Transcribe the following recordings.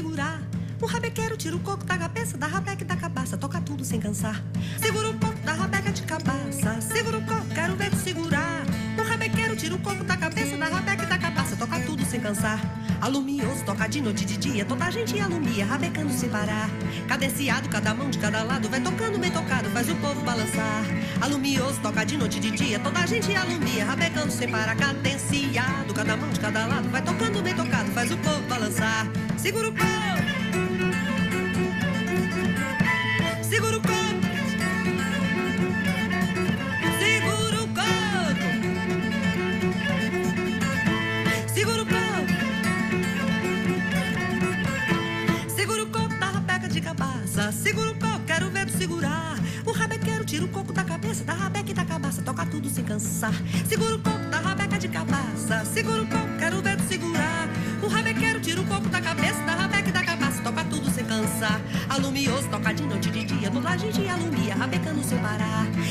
segurar. O rabequeiro tira o coco da cabeça, da rabeca e da cabaça. Toca tudo sem cansar. Segura o coco da rabeca de cabaça. Segura o coco, quero ver tu segurar. O rabequeiro tira o coco da cabeça, da rabeca e da cabaça. Toca tudo sem cansar. Alumioso, toca de noite e de dia. Toda a gente alumia, rabecando sem parar. Cadenciado, cada mão de cada lado. Vai tocando bem tocado, faz o povo balançar. Alumioso, toca de noite e de dia. Toda a gente alumia, rabecando sem parar. Cadenciado, cada mão de cada lado. Vai tocando bem tocado, faz o povo balançar. Segura o coco. Segura o coco. Segura o coco. Segura o da rabeca de cabaça. Segura o coco, quero ver tu segurar. O rabequeiro tira o coco da cabeça, da rabeca e da cabaça. Toca tudo sem cansar. Segura o coco da rabeca de cabaça.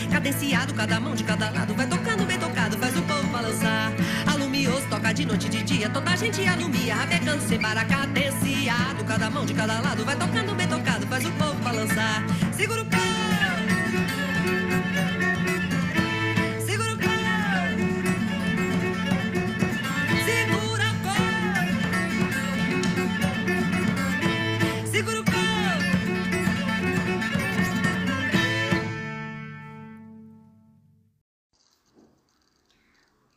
Cadenciado, cada mão de cada lado. Vai tocando bem tocado, faz o povo balançar. Alumioso, toca de noite e de dia. Toda a gente alumia, rabecando sem parar. Cadenciado, cada mão de cada lado. Vai tocando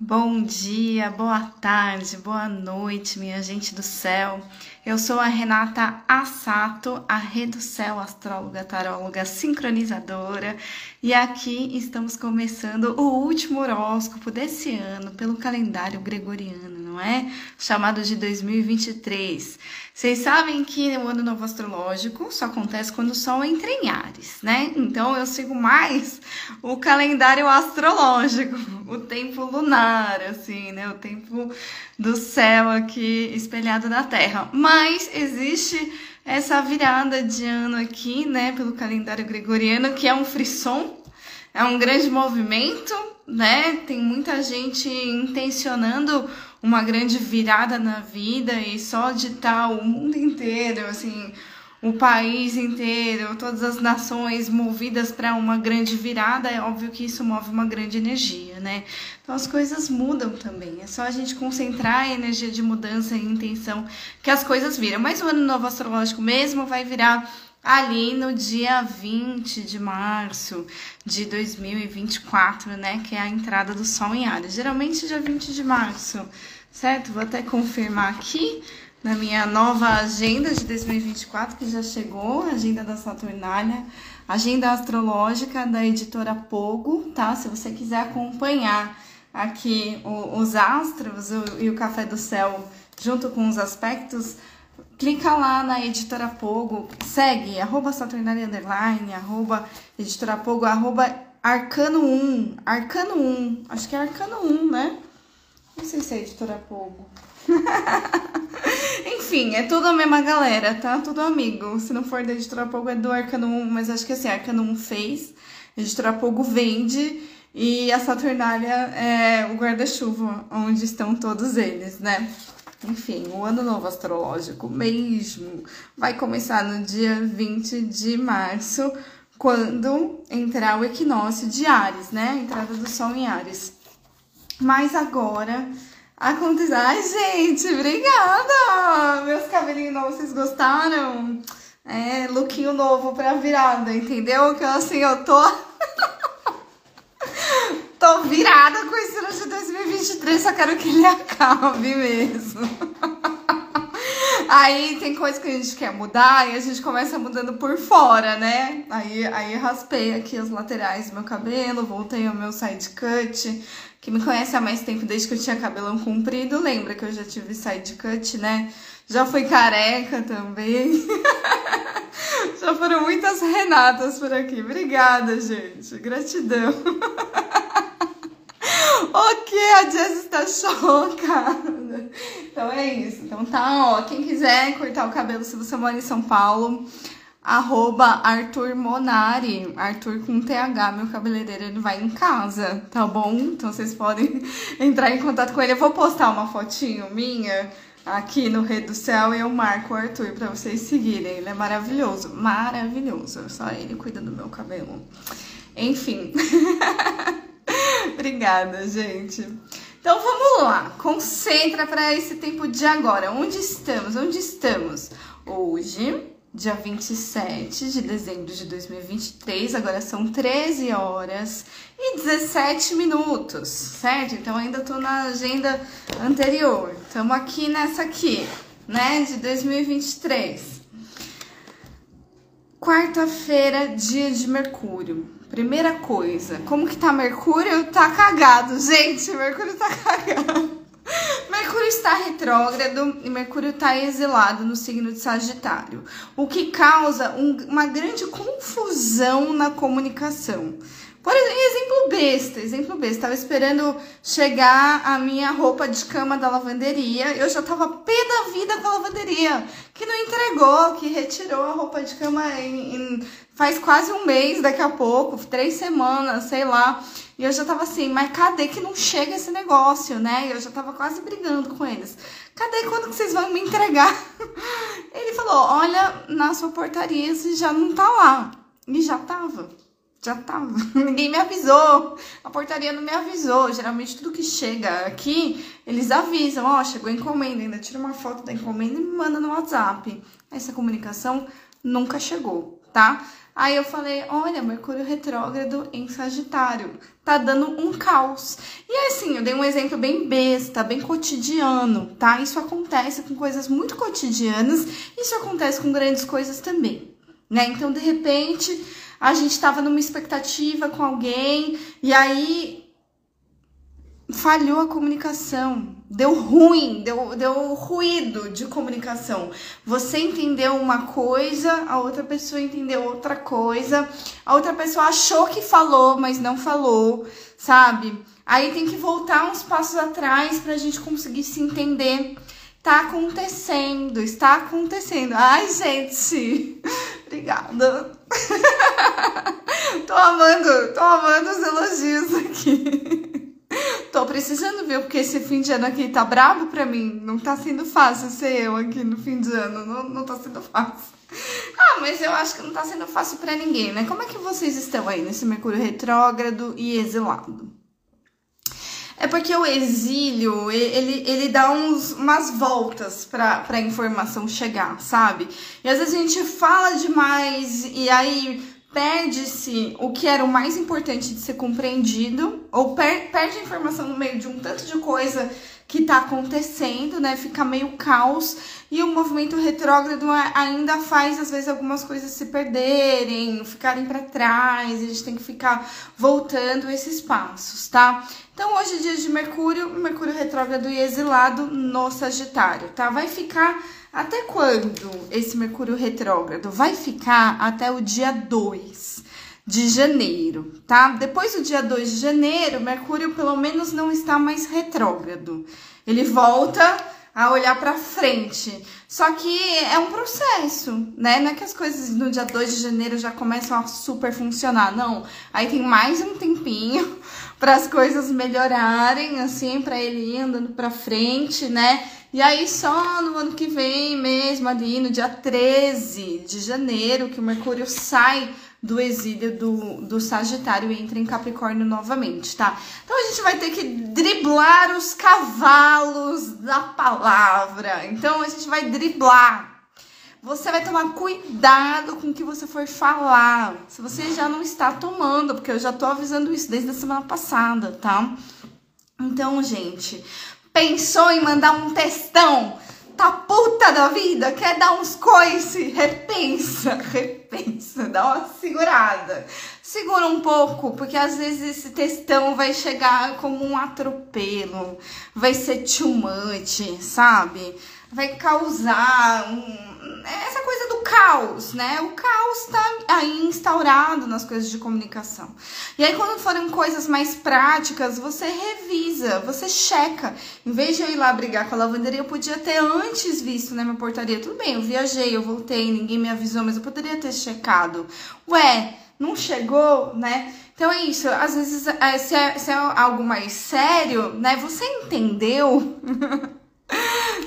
Bom dia, boa tarde, boa noite, minha gente do céu. Eu sou a Renata Assato, a Rê do Céu, astróloga, taróloga, sincronizadora, e aqui estamos começando o último horóscopo desse ano pelo calendário gregoriano, não é? Chamado de 2023. Vocês sabem que o ano novo astrológico só acontece quando o Sol entra em Ares, né? Então eu sigo mais o calendário astrológico, o tempo lunar, assim, né? O tempo do céu aqui espelhado na Terra. Mas existe essa virada de ano aqui, né, pelo calendário gregoriano, que é um frisson, é um grande movimento, né? Tem muita gente intencionando uma grande virada na vida e só de estar o mundo inteiro, assim, o país inteiro, todas as nações movidas para uma grande virada, é óbvio que isso move uma grande energia, né? Então as coisas mudam também. É só a gente concentrar a energia de mudança e intenção que as coisas viram. Mas o ano novo astrológico mesmo vai virar ali no dia 20 de março de 2024, né? Que é a entrada do Sol em Ares. Geralmente dia 20 de março, certo? Vou até confirmar aqui na minha nova agenda de 2024, que já chegou, agenda da Saturnália, agenda astrológica da editora Pogo, tá? Se você quiser acompanhar aqui o- os astros o- e o Café do Céu junto com os aspectos, clica lá na editora Pogo, segue, arroba Saturnália Underline, arroba editora Pogo, arroba Arcano 1, Arcano 1, acho que é Arcano 1, né? Não sei se é editora Pogo. Enfim, é tudo a mesma galera, tá? Tudo amigo. Se não for da editora Pogo, é do Arcano 1, mas acho que assim, Arcano 1 fez, editora Pogo vende e a Saturnália é o guarda-chuva, onde estão todos eles, né? Enfim, o ano novo astrológico mesmo vai começar no dia 20 de março, quando entrar o equinócio de Ares, né? A entrada do Sol em Ares. Mas agora aconteceu. Ai, gente, obrigada! Meus cabelinhos novos, vocês gostaram? É, lookinho novo pra virada, entendeu? Que assim, eu tô. tô virada com esse ano de 2023, só quero que ele acabe mesmo. Aí tem coisa que a gente quer mudar e a gente começa mudando por fora, né? Aí, aí raspei aqui as laterais do meu cabelo, voltei ao meu side cut. Que me conhece há mais tempo, desde que eu tinha cabelão comprido, lembra que eu já tive side cut, né? Já fui careca também. já foram muitas Renatas por aqui. Obrigada, gente. Gratidão. ok, a Jess está chocada. Então é isso. Então tá, ó. Quem quiser cortar o cabelo, se você mora em São Paulo, arroba Arthur Monari. Arthur com TH, meu cabeleireiro, ele vai em casa, tá bom? Então vocês podem entrar em contato com ele. Eu vou postar uma fotinho minha aqui no Rede do Céu e eu marco o Arthur para vocês seguirem. Ele é maravilhoso, maravilhoso. Só ele cuida do meu cabelo. Enfim. Obrigada, gente. Então vamos lá, concentra para esse tempo de agora. Onde estamos? Onde estamos? Hoje, dia 27 de dezembro de 2023, agora são 13 horas e 17 minutos, certo? Então ainda tô na agenda anterior. Estamos aqui nessa aqui, né, de 2023. Quarta-feira, dia de Mercúrio. Primeira coisa, como que tá Mercúrio? Tá cagado, gente. Mercúrio tá cagado. Mercúrio está retrógrado e Mercúrio está exilado no signo de Sagitário, o que causa um, uma grande confusão na comunicação. Por exemplo, besta, exemplo besta. Tava esperando chegar a minha roupa de cama da lavanderia. Eu já tava pé da vida com a lavanderia, que não entregou, que retirou a roupa de cama em, em, faz quase um mês daqui a pouco, três semanas, sei lá. E eu já tava assim, mas cadê que não chega esse negócio, né? Eu já tava quase brigando com eles. Cadê quando que vocês vão me entregar? Ele falou: olha, na sua portaria você já não tá lá. E já tava já tava. Ninguém me avisou. A portaria não me avisou. Geralmente tudo que chega aqui, eles avisam, ó, oh, chegou a encomenda, ainda tira uma foto da encomenda e me manda no WhatsApp. Essa comunicação nunca chegou, tá? Aí eu falei, olha, Mercúrio retrógrado em Sagitário, tá dando um caos. E assim, eu dei um exemplo bem besta, bem cotidiano, tá? Isso acontece com coisas muito cotidianas, isso acontece com grandes coisas também, né? Então, de repente, a gente estava numa expectativa com alguém e aí falhou a comunicação, deu ruim, deu, deu ruído de comunicação. Você entendeu uma coisa, a outra pessoa entendeu outra coisa, a outra pessoa achou que falou, mas não falou, sabe? Aí tem que voltar uns passos atrás para a gente conseguir se entender. Tá acontecendo, está acontecendo. Ai, gente, obrigada. tô amando, tô amando os elogios aqui. Tô precisando ver, porque esse fim de ano aqui tá brabo pra mim. Não tá sendo fácil ser eu aqui no fim de ano. Não, não tá sendo fácil. Ah, mas eu acho que não tá sendo fácil pra ninguém, né? Como é que vocês estão aí nesse Mercúrio retrógrado e exilado? É porque o exílio, ele, ele dá uns, umas voltas para a informação chegar, sabe? E às vezes a gente fala demais e aí perde-se o que era o mais importante de ser compreendido, ou per perde a informação no meio de um tanto de coisa que tá acontecendo, né? Fica meio caos e o movimento retrógrado ainda faz às vezes algumas coisas se perderem, ficarem para trás, a gente tem que ficar voltando esses passos, tá? Então hoje é dia de Mercúrio, Mercúrio retrógrado e exilado no Sagitário, tá? Vai ficar até quando esse Mercúrio retrógrado? Vai ficar até o dia 2 de janeiro, tá? Depois do dia 2 de janeiro, Mercúrio pelo menos não está mais retrógrado. Ele volta a olhar para frente. Só que é um processo, né? Não é que as coisas no dia 2 de janeiro já começam a super funcionar, não. Aí tem mais um tempinho para as coisas melhorarem, assim, para ele ir andando para frente, né? E aí só no ano que vem mesmo, ali no dia 13 de janeiro, que o Mercúrio sai do exílio do, do Sagitário e entra em Capricórnio novamente, tá? Então a gente vai ter que driblar os cavalos da palavra. Então a gente vai driblar. Você vai tomar cuidado com o que você for falar. Se você já não está tomando, porque eu já tô avisando isso desde a semana passada, tá? Então, gente, pensou em mandar um textão? tá puta da vida, quer dar uns coice, repensa, repensa, dá uma segurada. Segura um pouco, porque às vezes esse textão vai chegar como um atropelo, vai ser too much, sabe? vai causar um, essa coisa do caos, né? O caos tá aí instaurado nas coisas de comunicação. E aí, quando forem coisas mais práticas, você revisa, você checa. Em vez de eu ir lá brigar com a lavanderia, eu podia ter antes visto na minha portaria. Tudo bem, eu viajei, eu voltei, ninguém me avisou, mas eu poderia ter checado. Ué, não chegou, né? Então é isso, às vezes, é, se é, se é algo mais sério, né? Você entendeu?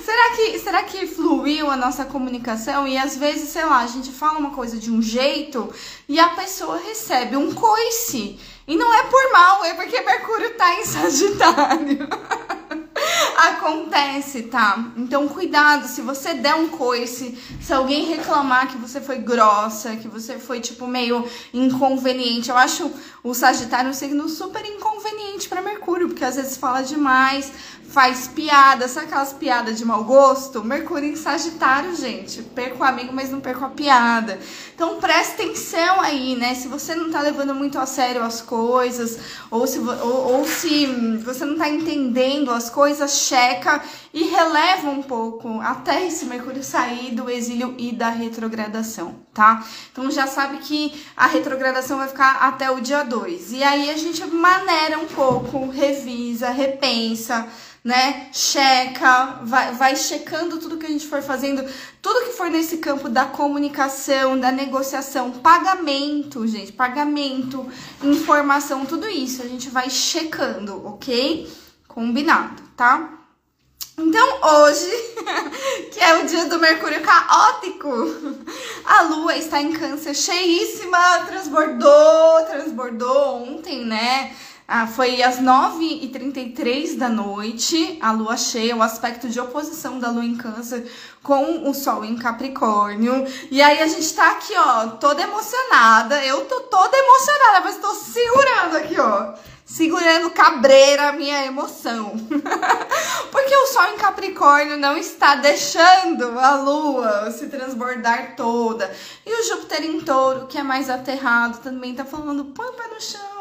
será que será que fluiu a nossa comunicação e às vezes, sei lá, a gente fala uma coisa de um jeito e a pessoa recebe um coice. E não é por mal, é porque Mercúrio tá em Sagitário. Acontece, tá? Então cuidado, se você der um coice, se alguém reclamar que você foi grossa, que você foi tipo meio inconveniente. Eu acho o Sagitário um signo super inconveniente para Mercúrio, porque às vezes fala demais, faz piada, sabe aquelas piadas de mau gosto? Mercúrio em Sagitário, gente. Perco o amigo, mas não perco a piada. Então preste atenção aí, né? Se você não tá levando muito a sério as coisas, ou se, ou, ou se você não tá entendendo as coisas, checa e releva um pouco até esse Mercúrio sair do exílio e da retrogradação, tá? Então já sabe que a retrogradação vai ficar até o dia 2. E aí a gente maneira um pouco, revisa, repensa né? Checa, vai, vai checando tudo que a gente for fazendo, tudo que for nesse campo da comunicação, da negociação, pagamento, gente, pagamento, informação, tudo isso a gente vai checando, ok? Combinado, tá? Então, hoje, que é o dia do Mercúrio caótico, a Lua está em câncer cheíssima, transbordou, transbordou ontem, né? Ah, foi às 9h33 da noite, a lua cheia, o aspecto de oposição da lua em câncer com o sol em Capricórnio. E aí a gente tá aqui, ó, toda emocionada. Eu tô toda emocionada, mas tô segurando aqui, ó segurando cabreira a minha emoção. Porque o Sol em Capricórnio não está deixando a Lua se transbordar toda. E o Júpiter em Touro, que é mais aterrado, também está falando põe o pé no chão.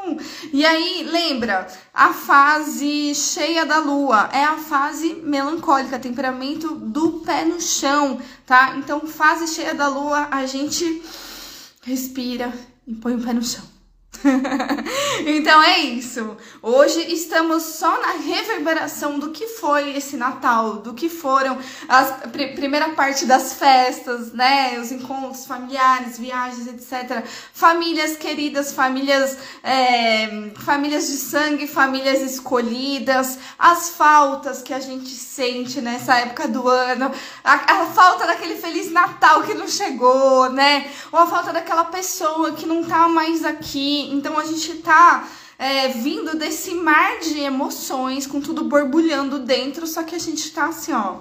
E aí, lembra, a fase cheia da Lua é a fase melancólica, temperamento do pé no chão, tá? Então, fase cheia da Lua, a gente respira e põe o pé no chão. então é isso. Hoje estamos só na reverberação do que foi esse Natal, do que foram a pr primeira parte das festas, né? Os encontros familiares, viagens, etc. Famílias queridas, famílias, é, famílias de sangue, famílias escolhidas, as faltas que a gente sente nessa época do ano, a, a falta daquele feliz Natal que não chegou, né? Ou a falta daquela pessoa que não tá mais aqui. Então a gente tá é, vindo desse mar de emoções, com tudo borbulhando dentro, só que a gente tá assim, ó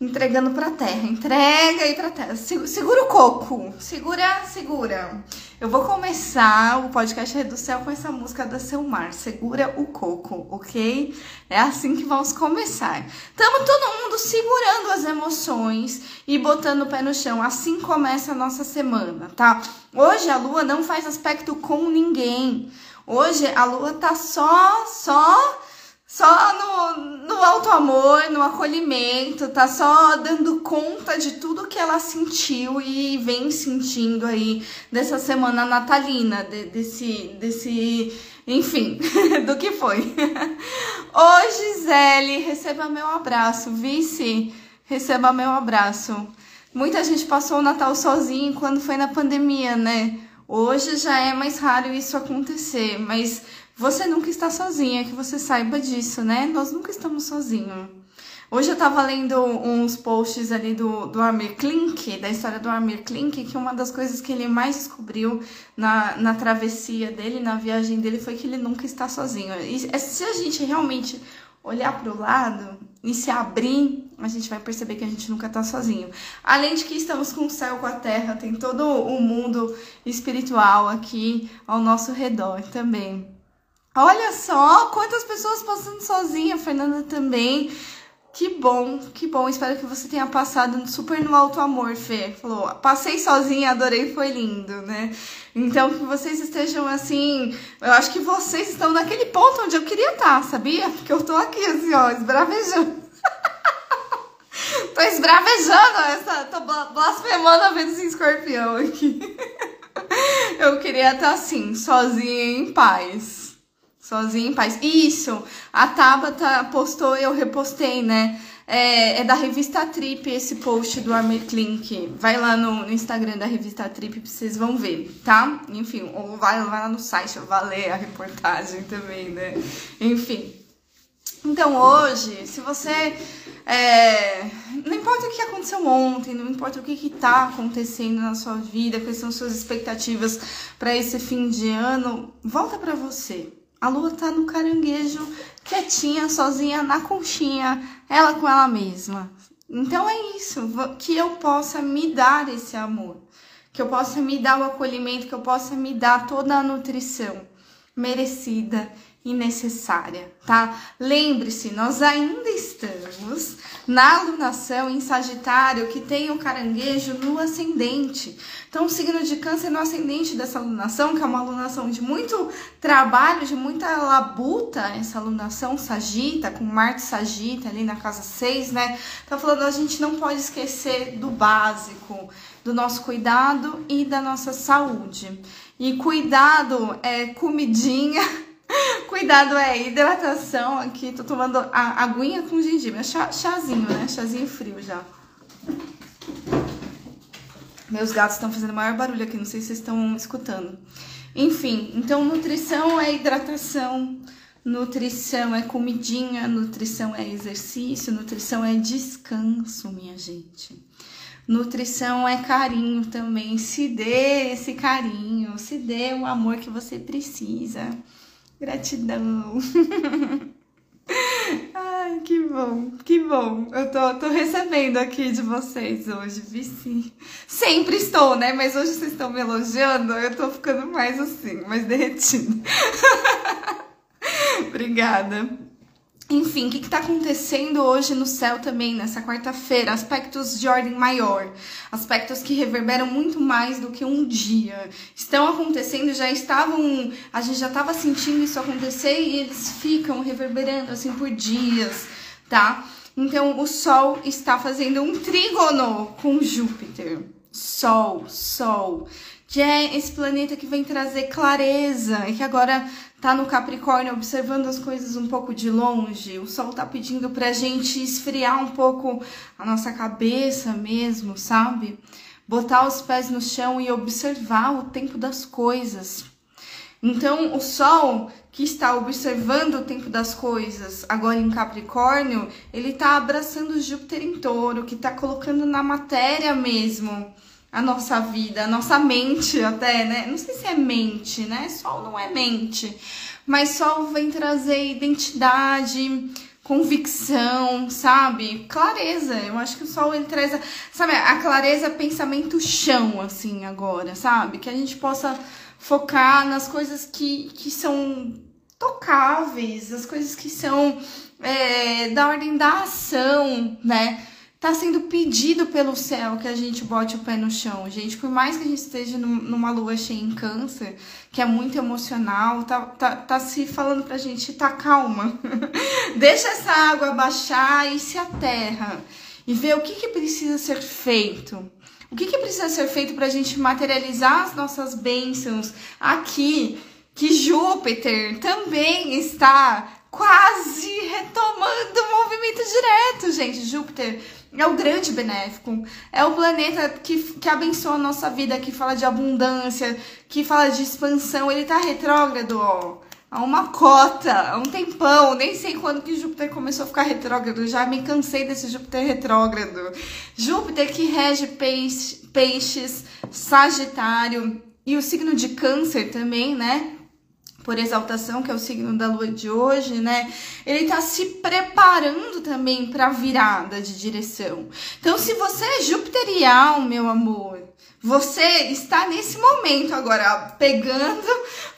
entregando pra terra. Entrega aí pra terra. Segura o coco. Segura, segura. Eu vou começar o podcast Rede do Céu com essa música da Selmar. Segura o coco, ok? É assim que vamos começar. Tamo todo mundo segurando as emoções e botando o pé no chão. Assim começa a nossa semana, tá? Hoje a lua não faz aspecto com ninguém. Hoje a lua tá só, só só no, no alto amor, no acolhimento, tá só dando conta de tudo que ela sentiu e vem sentindo aí dessa semana natalina, de, desse, desse, enfim, do que foi. Ô Gisele, receba meu abraço, vice, receba meu abraço. Muita gente passou o Natal sozinho quando foi na pandemia, né? Hoje já é mais raro isso acontecer, mas você nunca está sozinha, que você saiba disso, né? Nós nunca estamos sozinhos. Hoje eu tava lendo uns posts ali do, do Amir Klink, da história do Amir Klink, que uma das coisas que ele mais descobriu na, na travessia dele, na viagem dele, foi que ele nunca está sozinho. E é, se a gente realmente olhar para o lado e se abrir, a gente vai perceber que a gente nunca está sozinho. Além de que estamos com o céu, com a terra, tem todo o mundo espiritual aqui ao nosso redor também. Olha só quantas pessoas passando sozinha, Fernanda também. Que bom, que bom. Espero que você tenha passado super no alto amor, Fê. Falou, passei sozinha, adorei, foi lindo, né? Então, que vocês estejam assim. Eu acho que vocês estão naquele ponto onde eu queria estar, sabia? Porque eu tô aqui, assim, ó, esbravejando. esbravejando essa. Tô blasfemando a Vênus em escorpião aqui. Eu queria estar assim, sozinha em paz. Sozinha em paz. Isso! A Tabata postou e eu repostei, né? É, é, da revista Trip esse post do Armor Klink. Vai lá no, no, Instagram da revista Trip, vocês vão ver, tá? Enfim, ou vai, vai lá no site, vai ler a reportagem também, né? Enfim. Então hoje, se você. É, não importa o que aconteceu ontem, não importa o que está acontecendo na sua vida, quais são suas expectativas para esse fim de ano, volta para você. A lua tá no caranguejo, quietinha, sozinha, na conchinha, ela com ela mesma. Então é isso, que eu possa me dar esse amor, que eu possa me dar o acolhimento, que eu possa me dar toda a nutrição merecida e necessária, tá? Lembre-se, nós ainda estamos na alunação em Sagitário que tem o caranguejo no ascendente. Então, o signo de Câncer no ascendente dessa alunação, que é uma alunação de muito trabalho, de muita labuta, essa alunação sagita, com Marte sagita ali na casa 6, né? Tá falando, a gente não pode esquecer do básico, do nosso cuidado e da nossa saúde. E cuidado é comidinha Cuidado é hidratação aqui. Tô tomando a aguinha com gengibre. É chá, chazinho, né? Chazinho frio já. Meus gatos estão fazendo maior barulho aqui, não sei se vocês estão escutando. Enfim, então nutrição é hidratação, nutrição é comidinha, nutrição é exercício, nutrição é descanso, minha gente. Nutrição é carinho também. Se dê esse carinho, se dê o amor que você precisa. Gratidão. Ai, que bom, que bom. Eu tô, tô recebendo aqui de vocês hoje, Vici. Sempre estou, né? Mas hoje vocês estão me elogiando, eu tô ficando mais assim, mais derretida. Obrigada. Enfim, o que está acontecendo hoje no céu também, nessa quarta-feira? Aspectos de ordem maior, aspectos que reverberam muito mais do que um dia. Estão acontecendo, já estavam. A gente já estava sentindo isso acontecer e eles ficam reverberando assim por dias, tá? Então, o Sol está fazendo um trígono com Júpiter. Sol, Sol, que é esse planeta que vem trazer clareza e que agora tá no Capricórnio observando as coisas um pouco de longe. O Sol tá pedindo pra gente esfriar um pouco a nossa cabeça mesmo, sabe? Botar os pés no chão e observar o tempo das coisas. Então, o Sol que está observando o tempo das coisas agora em Capricórnio, ele tá abraçando Júpiter em Touro, que tá colocando na matéria mesmo a nossa vida, a nossa mente até, né? Não sei se é mente, né? Sol não é mente, mas sol vem trazer identidade, convicção, sabe? Clareza. Eu acho que o sol ele traz, a, sabe, a clareza, pensamento chão, assim, agora, sabe? Que a gente possa focar nas coisas que, que são tocáveis, as coisas que são é, da ordem da ação, né? Tá sendo pedido pelo céu que a gente bote o pé no chão, gente. Por mais que a gente esteja numa lua cheia em câncer, que é muito emocional, tá, tá, tá se falando pra gente, tá calma. Deixa essa água baixar e se aterra. E ver o que, que precisa ser feito. O que, que precisa ser feito para a gente materializar as nossas bênçãos aqui? Que Júpiter também está quase retomando o movimento direto, gente. Júpiter é o grande benéfico. É o planeta que, que abençoa a nossa vida, que fala de abundância, que fala de expansão. Ele tá retrógrado, ó. Há uma cota, há um tempão. Nem sei quando que Júpiter começou a ficar retrógrado. Já me cansei desse Júpiter retrógrado. Júpiter que rege peixe, peixes, Sagitário e o signo de Câncer também, né? Por exaltação, que é o signo da lua de hoje, né? Ele tá se preparando também para a virada de direção. Então, se você é jupiterial, meu amor, você está nesse momento agora pegando,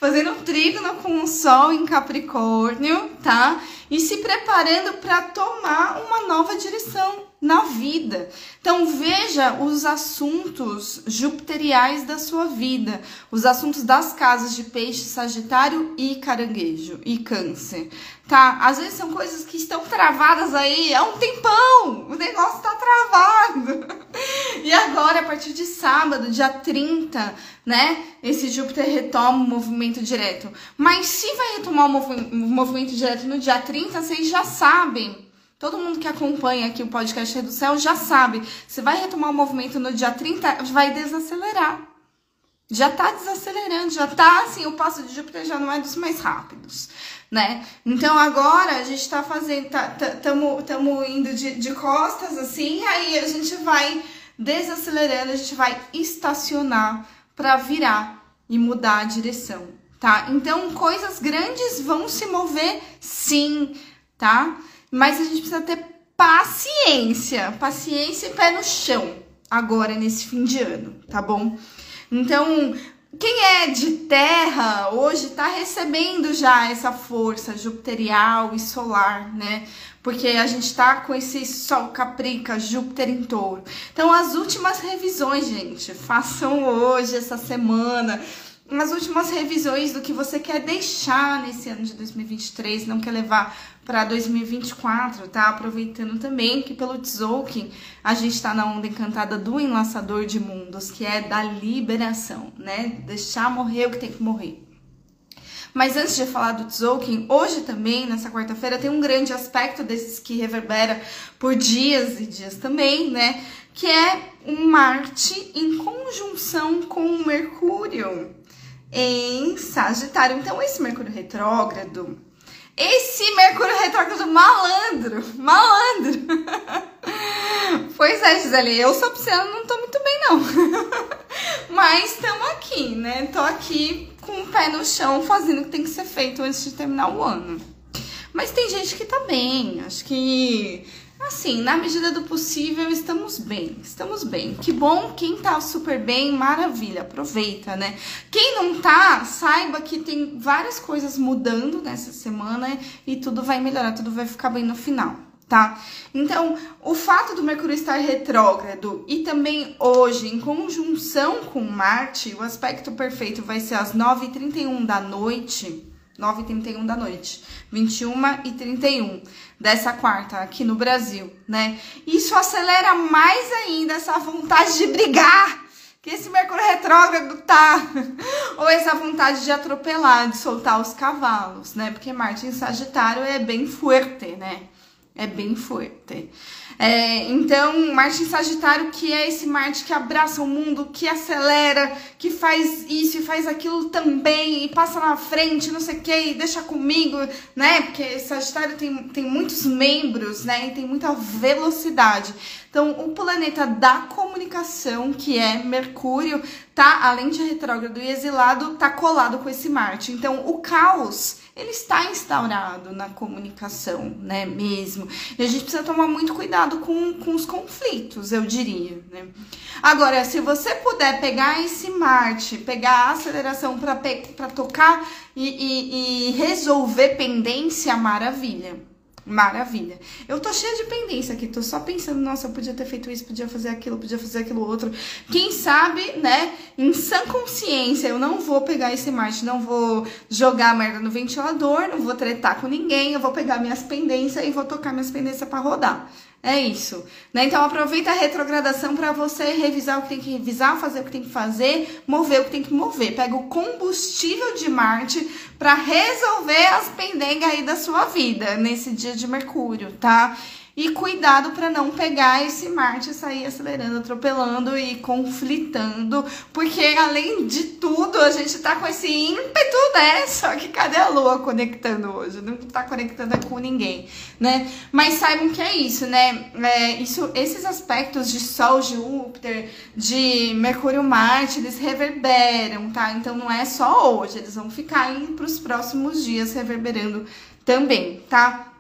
fazendo um trígono com o sol em Capricórnio, tá? E se preparando para tomar uma nova direção na vida. Então veja os assuntos jupiteriais da sua vida, os assuntos das casas de peixe, sagitário e caranguejo e câncer. Tá? Às vezes são coisas que estão travadas aí há um tempão. O negócio tá travado sábado, dia 30, né? Esse Júpiter retoma o movimento direto. Mas se vai retomar o movi movimento direto no dia 30, vocês já sabem. Todo mundo que acompanha aqui o podcast do Céu já sabe. Se vai retomar o movimento no dia 30, vai desacelerar. Já tá desacelerando, já tá assim, o passo de Júpiter já não é dos mais rápidos né? Então agora a gente tá fazendo, tá, tá, tamo, tamo indo de, de costas assim, aí a gente vai desacelerando, a gente vai estacionar para virar e mudar a direção, tá? Então coisas grandes vão se mover sim, tá? Mas a gente precisa ter paciência, paciência e pé no chão agora nesse fim de ano, tá bom? Então, quem é de terra hoje está recebendo já essa força jupiterial e solar, né? Porque a gente está com esse Sol Caprica, Júpiter em touro. Então, as últimas revisões, gente, façam hoje, essa semana, as últimas revisões do que você quer deixar nesse ano de 2023, não quer levar para 2024, tá? Aproveitando também que pelo Tzolk'in a gente está na onda encantada do enlaçador de mundos, que é da liberação, né? Deixar morrer o que tem que morrer. Mas antes de falar do Tzolk'in, hoje também, nessa quarta-feira, tem um grande aspecto desses que reverbera por dias e dias também, né? Que é um Marte em conjunção com o Mercúrio em Sagitário. Então, esse Mercúrio retrógrado esse Mercúrio retrógrado malandro, malandro. Pois é, Gisele, eu sou pisciana, não tô muito bem não. Mas estamos aqui, né? Tô aqui com o pé no chão, fazendo o que tem que ser feito antes de terminar o ano. Mas tem gente que tá bem, acho que Assim, na medida do possível, estamos bem, estamos bem. Que bom, quem tá super bem, maravilha, aproveita, né? Quem não tá, saiba que tem várias coisas mudando nessa semana e tudo vai melhorar, tudo vai ficar bem no final, tá? Então, o fato do Mercúrio estar retrógrado e também hoje em conjunção com Marte, o aspecto perfeito vai ser às 9h31 da noite 9 h 31 da noite, 21 e 31 dessa quarta aqui no Brasil, né? Isso acelera mais ainda essa vontade de brigar que esse Mercúrio retrógrado tá, ou essa vontade de atropelar, de soltar os cavalos, né? Porque Marte em Sagitário é bem forte, né? É bem forte. É, então, Marte em Sagitário, que é esse Marte que abraça o mundo, que acelera, que faz isso e faz aquilo também, e passa na frente, não sei o que, e deixa comigo, né? Porque Sagitário tem, tem muitos membros, né? E tem muita velocidade. Então, o planeta da comunicação, que é Mercúrio, tá, além de retrógrado e exilado, tá colado com esse Marte. Então, o caos ele está instaurado na comunicação, né, mesmo. E a gente precisa tomar muito cuidado com, com os conflitos, eu diria, né. Agora, se você puder pegar esse Marte, pegar a aceleração para tocar e, e, e resolver pendência, maravilha. Maravilha. Eu tô cheia de pendência aqui, tô só pensando, nossa, eu podia ter feito isso, podia fazer aquilo, podia fazer aquilo outro. Quem sabe, né, em sã consciência, eu não vou pegar esse Marte, não vou jogar merda no ventilador, não vou tretar com ninguém, eu vou pegar minhas pendências e vou tocar minhas pendências para rodar. É isso. Né? Então aproveita a retrogradação para você revisar o que tem que revisar, fazer o que tem que fazer, mover o que tem que mover. Pega o combustível de Marte para resolver as pendengas aí da sua vida nesse dia de Mercúrio, tá? E cuidado para não pegar esse Marte e sair acelerando, atropelando e conflitando, porque além de tudo, a gente tá com esse ímpeto, né? Só que cadê a Lua conectando hoje? Não tá conectando com ninguém, né? Mas saibam que é isso, né? É, isso, esses aspectos de Sol, Júpiter, de Mercúrio, Marte, eles reverberam, tá? Então não é só hoje, eles vão ficar para os próximos dias reverberando também, tá?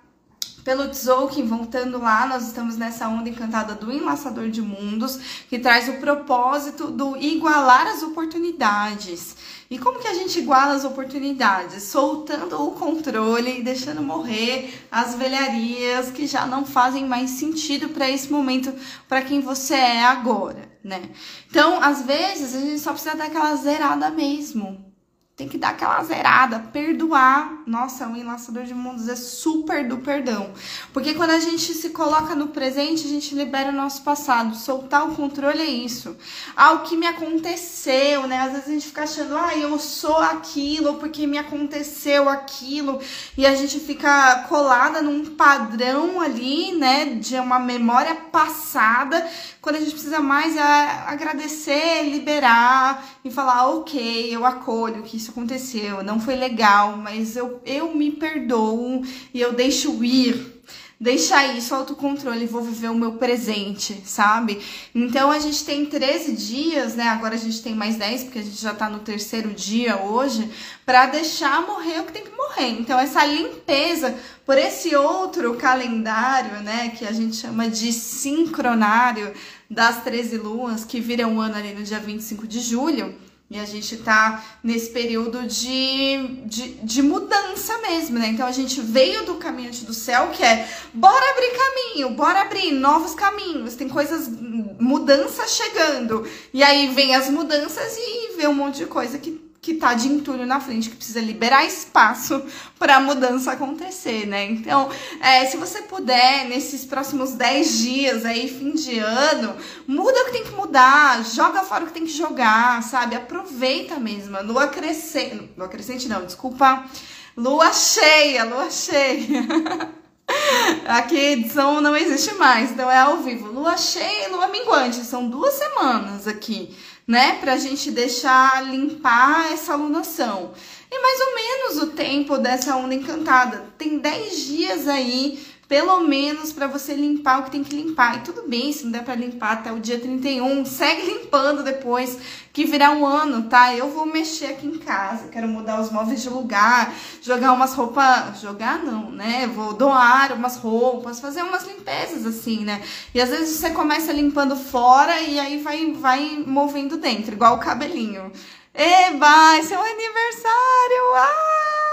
Pelo Tzolk'in, voltando lá, nós estamos nessa onda encantada do Enlaçador de Mundos, que traz o propósito do igualar as oportunidades. E como que a gente iguala as oportunidades? Soltando o controle e deixando morrer as velharias que já não fazem mais sentido para esse momento, para quem você é agora, né? Então, às vezes, a gente só precisa dar aquela zerada mesmo tem que dar aquela zerada, perdoar. Nossa, o enlaçador de mundos é super do perdão. Porque quando a gente se coloca no presente, a gente libera o nosso passado. Soltar o controle é isso. Ah, o que me aconteceu, né? Às vezes a gente fica achando, ah, eu sou aquilo, porque me aconteceu aquilo. E a gente fica colada num padrão ali, né? De uma memória passada. Quando a gente precisa mais é agradecer, liberar e falar, ok, eu acolho que isso aconteceu, não foi legal, mas eu, eu me perdoo e eu deixo ir. Deixa aí, solta o controle, vou viver o meu presente, sabe? Então a gente tem 13 dias, né? Agora a gente tem mais 10, porque a gente já tá no terceiro dia hoje, para deixar morrer o que tem que morrer. Então essa limpeza por esse outro calendário, né, que a gente chama de sincronário das 13 luas, que vira um ano ali no dia 25 de julho e a gente tá nesse período de, de, de, mudança mesmo, né? Então a gente veio do caminhante do céu, que é bora abrir caminho, bora abrir novos caminhos, tem coisas, mudanças chegando. E aí vem as mudanças e vê um monte de coisa que que tá de entulho na frente, que precisa liberar espaço para a mudança acontecer, né? Então, é, se você puder, nesses próximos 10 dias aí, fim de ano, muda o que tem que mudar, joga fora o que tem que jogar, sabe? Aproveita mesmo. Lua crescente. Lua crescente não, desculpa. Lua cheia, lua cheia. Aqui edição não existe mais, então é ao vivo. Lua cheia e lua minguante. São duas semanas aqui né? Pra gente deixar limpar essa alunação. E mais ou menos o tempo dessa onda encantada. Tem 10 dias aí pelo menos para você limpar o que tem que limpar. E tudo bem, se não der para limpar até o dia 31, segue limpando depois, que virá um ano, tá? Eu vou mexer aqui em casa, quero mudar os móveis de lugar, jogar umas roupas, jogar não, né? Vou doar umas roupas, fazer umas limpezas assim, né? E às vezes você começa limpando fora e aí vai vai movendo dentro, igual o cabelinho. Eba, esse é aniversário! Ah,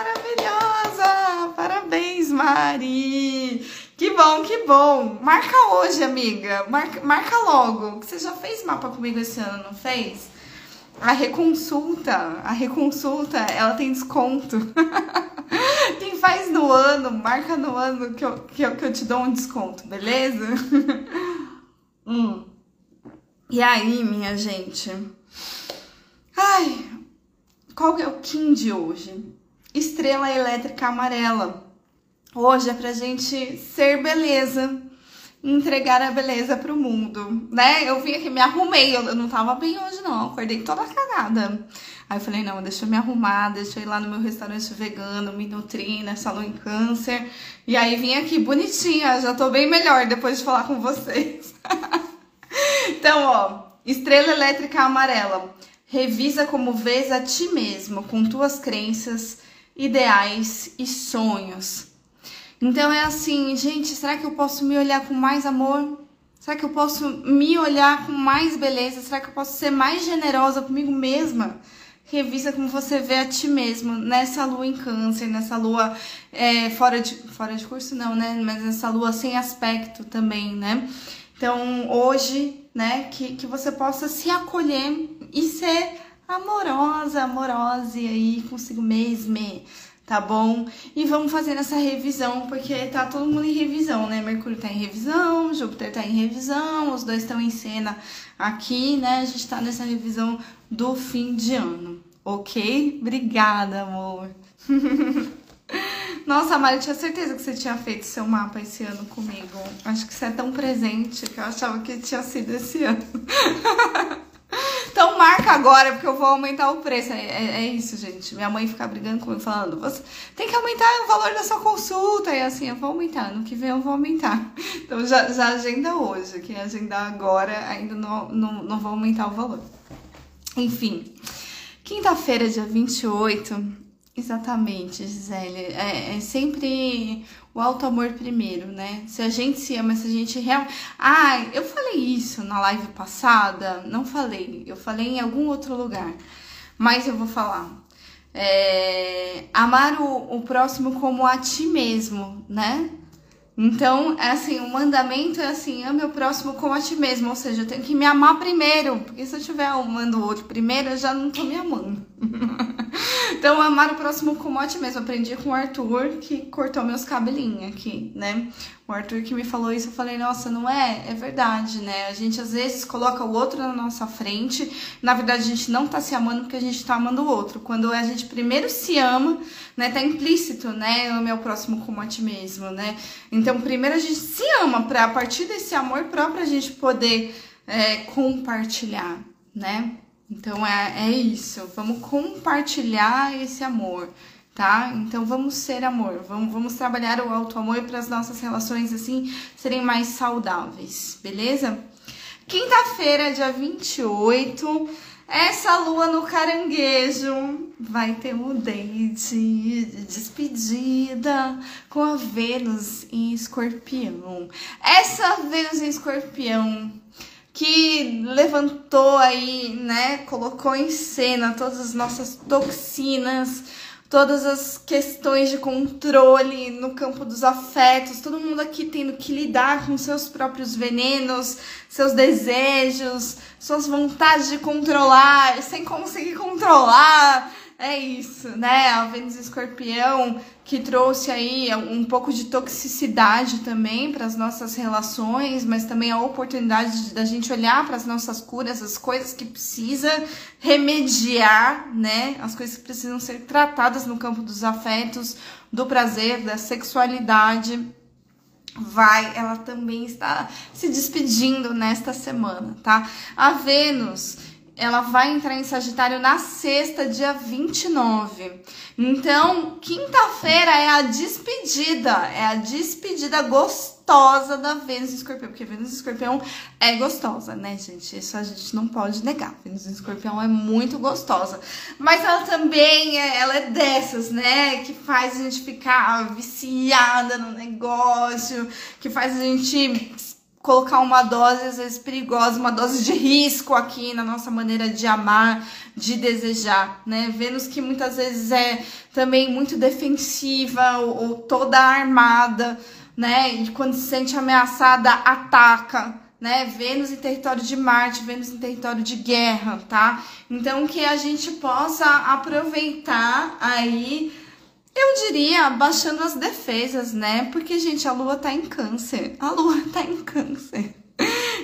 maravilhosa! Parabéns, Mari! Que bom, que bom! Marca hoje, amiga. Marca, marca logo. Você já fez mapa comigo esse ano, não fez? A reconsulta, a reconsulta, ela tem desconto. Quem faz no ano, marca no ano que eu, que eu, que eu te dou um desconto, beleza? hum. E aí, minha gente? Ai, qual é o Kim de hoje? Estrela elétrica amarela. Hoje é pra gente ser beleza, entregar a beleza pro mundo, né? Eu vim aqui, me arrumei, eu não tava bem hoje não, acordei toda cagada. Aí eu falei, não, deixa eu me arrumar, deixa eu ir lá no meu restaurante vegano, me nutrir nessa lua em câncer. E aí vim aqui bonitinha, já tô bem melhor depois de falar com vocês. então, ó, estrela elétrica amarela. Revisa como vês a ti mesmo, com tuas crenças, ideais e sonhos. Então é assim, gente, será que eu posso me olhar com mais amor? Será que eu posso me olhar com mais beleza? Será que eu posso ser mais generosa comigo mesma? Revisa como você vê a ti mesmo nessa lua em câncer, nessa lua é, fora, de, fora de curso, não, né? Mas nessa lua sem aspecto também, né? Então, hoje, né, que, que você possa se acolher e ser amorosa, amorosa aí consigo mesma tá bom? E vamos fazer essa revisão, porque tá todo mundo em revisão, né? Mercúrio tá em revisão, Júpiter tá em revisão, os dois estão em cena aqui, né? A gente tá nessa revisão do fim de ano, ok? Obrigada, amor. Nossa, Mari, eu tinha certeza que você tinha feito seu mapa esse ano comigo. Acho que você é tão presente que eu achava que tinha sido esse ano. Então marca agora, porque eu vou aumentar o preço. É, é, é, isso, gente. Minha mãe fica brigando comigo, falando: você tem que aumentar o valor da sua consulta. E assim, eu vou aumentar. No que vem eu vou aumentar. Então já, já agenda hoje. Quem agendar agora ainda não, não, não vou aumentar o valor. Enfim, quinta-feira, dia 28. Exatamente, Gisele. É, é sempre o alto amor primeiro, né? Se a gente se ama, se a gente realmente. Ah, eu falei isso na live passada? Não falei. Eu falei em algum outro lugar. Mas eu vou falar. É... Amar o, o próximo como a ti mesmo, né? Então, é assim, o mandamento é assim, ame o próximo como a ti mesmo, ou seja, eu tenho que me amar primeiro, porque se eu estiver amando o outro primeiro, eu já não tô me amando. então, amar o próximo com mote mesmo. Aprendi com o Arthur, que cortou meus cabelinhos aqui, né? O Arthur que me falou isso, eu falei, nossa, não é? É verdade, né? A gente às vezes coloca o outro na nossa frente. Na verdade, a gente não tá se amando porque a gente tá amando o outro. Quando a gente primeiro se ama, né? Tá implícito, né? Ame ao próximo como a ti mesmo, né? Então, primeiro a gente se ama pra a partir desse amor próprio a gente poder é, compartilhar, né? Então é, é isso. Vamos compartilhar esse amor tá? Então vamos ser amor, vamos, vamos trabalhar o alto amor para as nossas relações assim serem mais saudáveis, beleza? Quinta-feira, dia 28, essa lua no caranguejo vai ter um date de despedida com a Vênus em escorpião. Essa Vênus em escorpião que levantou aí, né, colocou em cena todas as nossas toxinas, todas as questões de controle no campo dos afetos, todo mundo aqui tendo que lidar com seus próprios venenos, seus desejos, suas vontades de controlar, sem conseguir controlar, é isso, né? A Vênus Escorpião que trouxe aí um pouco de toxicidade também para as nossas relações, mas também a oportunidade da gente olhar para as nossas curas, as coisas que precisa remediar, né? As coisas que precisam ser tratadas no campo dos afetos, do prazer, da sexualidade. Vai, ela também está se despedindo nesta semana, tá? A Vênus ela vai entrar em Sagitário na sexta, dia 29. Então, quinta-feira é a despedida, é a despedida gostosa da Vênus em Escorpião, porque Vênus em Escorpião é gostosa, né, gente? Isso a gente não pode negar. Vênus em Escorpião é muito gostosa, mas ela também é, ela é dessas, né, que faz a gente ficar viciada no negócio, que faz a gente colocar uma dose às vezes perigosa, uma dose de risco aqui na nossa maneira de amar, de desejar, né? Vênus que muitas vezes é também muito defensiva ou, ou toda armada, né? E quando se sente ameaçada, ataca, né? Vênus em território de Marte, Vênus em território de guerra, tá? Então que a gente possa aproveitar aí eu diria baixando as defesas, né? Porque, gente, a lua tá em câncer. A lua tá em câncer.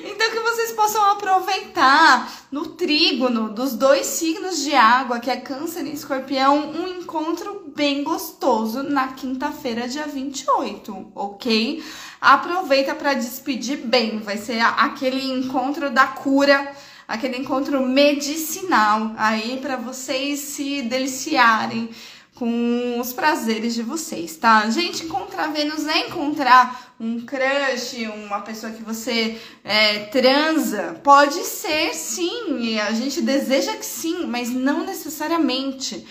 Então que vocês possam aproveitar no trígono dos dois signos de água, que é câncer e escorpião, um encontro bem gostoso na quinta-feira, dia 28, ok? Aproveita para despedir bem, vai ser aquele encontro da cura, aquele encontro medicinal aí para vocês se deliciarem com os prazeres de vocês, tá? Gente, encontrar Vênus é encontrar um crush, uma pessoa que você é, transa. Pode ser sim, a gente deseja que sim, mas não necessariamente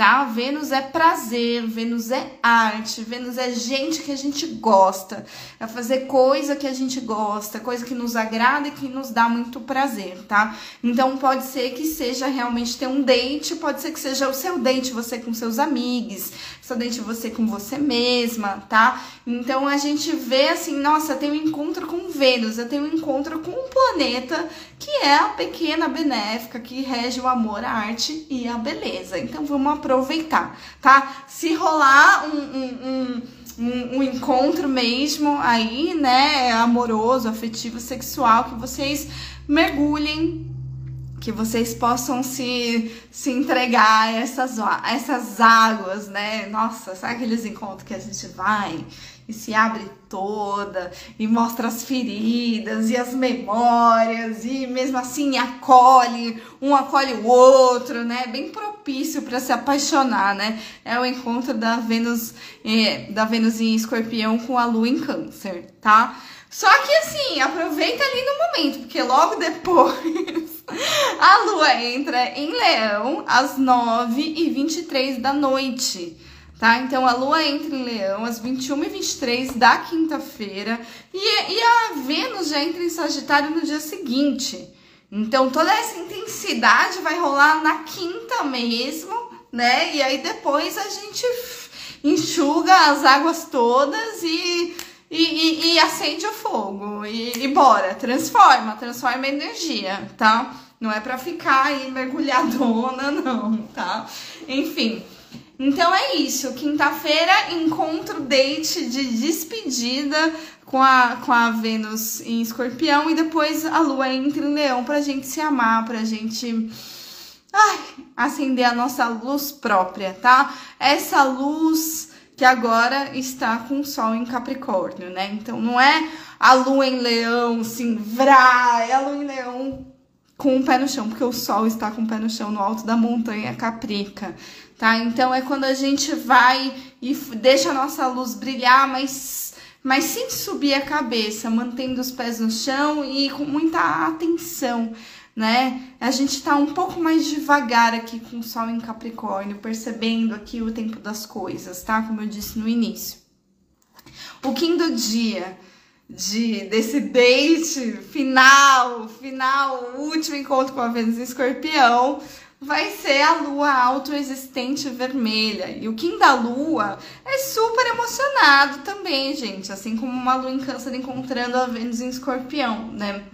tá? Vênus é prazer, Vênus é arte, Vênus é gente que a gente gosta, é fazer coisa que a gente gosta, coisa que nos agrada e que nos dá muito prazer, tá? Então pode ser que seja realmente ter um date, pode ser que seja o seu date você com seus amigos, date você com você mesma, tá? Então a gente vê assim, nossa, tenho um encontro com Vênus, eu tenho um encontro com um planeta que é a pequena benéfica que rege o amor, a arte e a beleza. Então vamos aproveitar, tá? Se rolar um, um, um, um encontro mesmo aí, né, amoroso, afetivo, sexual, que vocês mergulhem que vocês possam se, se entregar a essas, a essas águas, né? Nossa, sabe aqueles encontros que a gente vai e se abre toda e mostra as feridas e as memórias e mesmo assim acolhe, um acolhe o outro, né? Bem propício para se apaixonar, né? É o encontro da Vênus, é, da Vênus em Escorpião com a Lua em Câncer, tá? Só que assim, aproveita ali no momento, porque logo depois a lua entra em Leão às 9h23 da noite tá? Então a lua entra em leão às 21 e 23 da quinta-feira e, e a Vênus já entra em Sagitário no dia seguinte. Então toda essa intensidade vai rolar na quinta mesmo, né? E aí depois a gente enxuga as águas todas e, e, e, e acende o fogo. E, e bora, transforma, transforma a energia, tá? Não é para ficar aí mergulhadona, não, tá? Enfim. Então é isso. Quinta-feira, encontro, date de despedida com a, com a Vênus em escorpião e depois a lua entra em leão pra gente se amar, pra gente ai, acender a nossa luz própria, tá? Essa luz que agora está com o sol em Capricórnio, né? Então não é a lua em leão, assim, vrá, é a lua em leão com o pé no chão, porque o sol está com o pé no chão no alto da montanha Caprica, tá? Então é quando a gente vai e deixa a nossa luz brilhar, mas mas sem subir a cabeça, mantendo os pés no chão e com muita atenção, né? A gente tá um pouco mais devagar aqui com o sol em Capricórnio, percebendo aqui o tempo das coisas, tá? Como eu disse no início. O quinto dia de desse date final, final, último encontro com a Vênus em Escorpião, vai ser a lua autoexistente vermelha. E o Kim da lua é super emocionado também, gente. Assim como uma lua em câncer encontrando a Vênus em escorpião, né?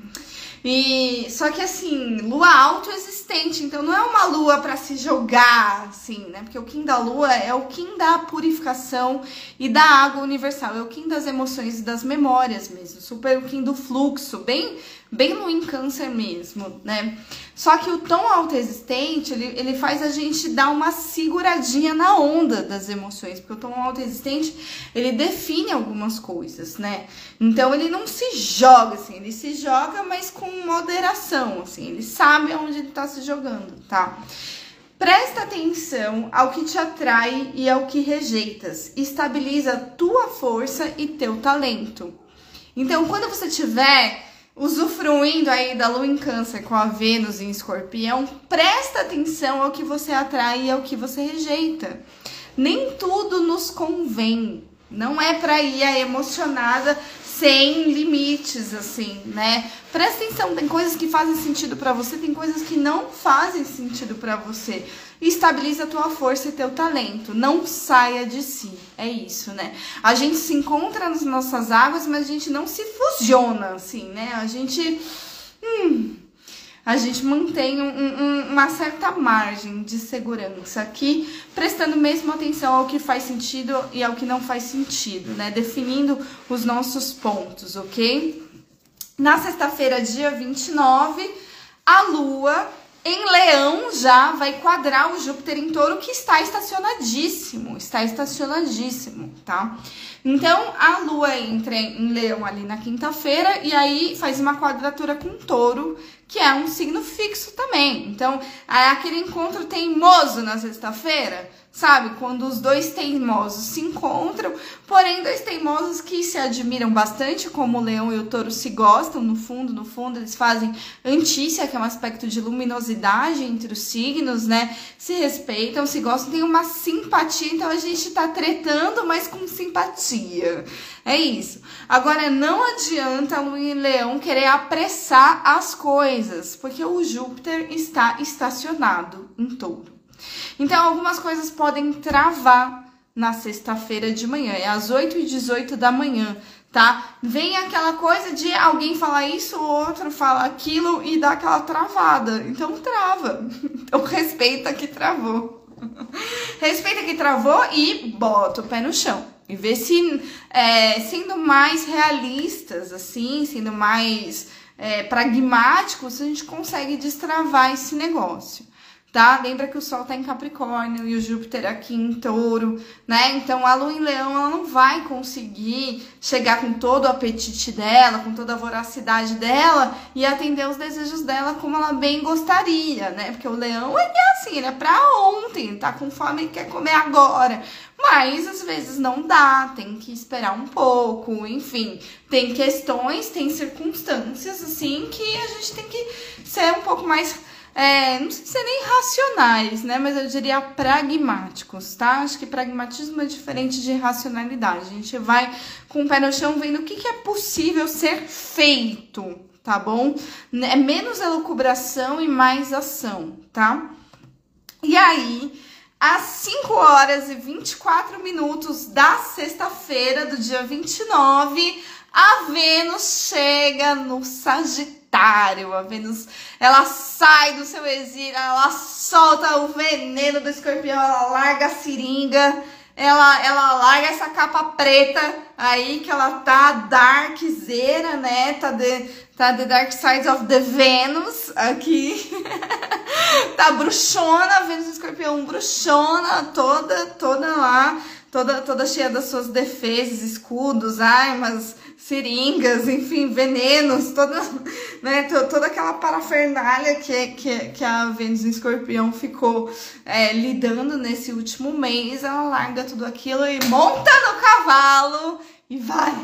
E só que assim, lua autoexistente, então não é uma lua para se jogar, assim, né? Porque o Kim da lua é o Kim da purificação e da água universal, é o Kim das emoções e das memórias mesmo, super o Kim do fluxo, bem bem no em câncer mesmo, né? Só que o tom autoexistente, ele, ele faz a gente dar uma seguradinha na onda das emoções, porque o tom autoexistente, ele define algumas coisas, né? Então ele não se joga assim, ele se joga, mas com moderação, assim, ele sabe onde ele tá se jogando, tá? Presta atenção ao que te atrai e ao que rejeitas. Estabiliza tua força e teu talento. Então, quando você tiver usufruindo aí da lua em câncer com a Vênus em escorpião, presta atenção ao que você atrai e ao que você rejeita. Nem tudo nos convém. Não é para ir emocionada sem limites, assim, né? Presta atenção, tem coisas que fazem sentido para você, tem coisas que não fazem sentido para você estabiliza a tua força e teu talento. Não saia de si. É isso, né? A gente se encontra nas nossas águas, mas a gente não se fusiona, assim, né? A gente. Hum, a gente mantém um, um, uma certa margem de segurança aqui, prestando mesmo atenção ao que faz sentido e ao que não faz sentido, né? Definindo os nossos pontos, ok? Na sexta-feira, dia 29, a Lua em Leão já vai quadrar o Júpiter em Touro que está estacionadíssimo, está estacionadíssimo, tá? Então a Lua entra em Leão ali na quinta-feira e aí faz uma quadratura com Touro, que é um signo fixo também. Então é aquele encontro teimoso na sexta-feira Sabe? Quando os dois teimosos se encontram, porém dois teimosos que se admiram bastante, como o leão e o touro se gostam, no fundo, no fundo, eles fazem antícia, que é um aspecto de luminosidade entre os signos, né? Se respeitam, se gostam, tem uma simpatia, então a gente tá tretando, mas com simpatia. É isso. Agora, não adianta o leão querer apressar as coisas, porque o Júpiter está estacionado em touro. Então, algumas coisas podem travar na sexta-feira de manhã, é às 8 e 18 da manhã, tá? Vem aquela coisa de alguém falar isso, o outro fala aquilo e dá aquela travada. Então, trava. Então, respeita que travou. respeita que travou e bota o pé no chão. E vê se, é, sendo mais realistas, assim, sendo mais é, pragmáticos, a gente consegue destravar esse negócio tá? Lembra que o Sol tá em Capricórnio e o Júpiter aqui em Touro, né? Então a Lua em Leão ela não vai conseguir chegar com todo o apetite dela, com toda a voracidade dela e atender os desejos dela como ela bem gostaria, né? Porque o Leão ele é assim, ele é pra ontem, tá com fome e quer comer agora. Mas às vezes não dá, tem que esperar um pouco, enfim, tem questões, tem circunstâncias assim que a gente tem que ser um pouco mais é, não sei se é nem racionais, né? Mas eu diria pragmáticos, tá? Acho que pragmatismo é diferente de racionalidade. A gente vai com o pé no chão vendo o que, que é possível ser feito, tá bom? É menos elucubração e mais ação, tá? E aí, às 5 horas e 24 minutos da sexta-feira, do dia 29, a Vênus chega no Sagitário. A Vênus, ela sai do seu exílio, ela solta o veneno do escorpião, ela larga a seringa, ela, ela larga essa capa preta aí que ela tá darkzera, né? Tá de, tá The Dark Side of the Venus aqui. tá bruxona, Vênus escorpião bruxona, toda, toda lá, toda, toda cheia das suas defesas, escudos, armas seringas, enfim, venenos, toda, né, toda aquela parafernália que, que, que a Vênus em Escorpião ficou é, lidando nesse último mês, ela larga tudo aquilo e monta no cavalo e vai.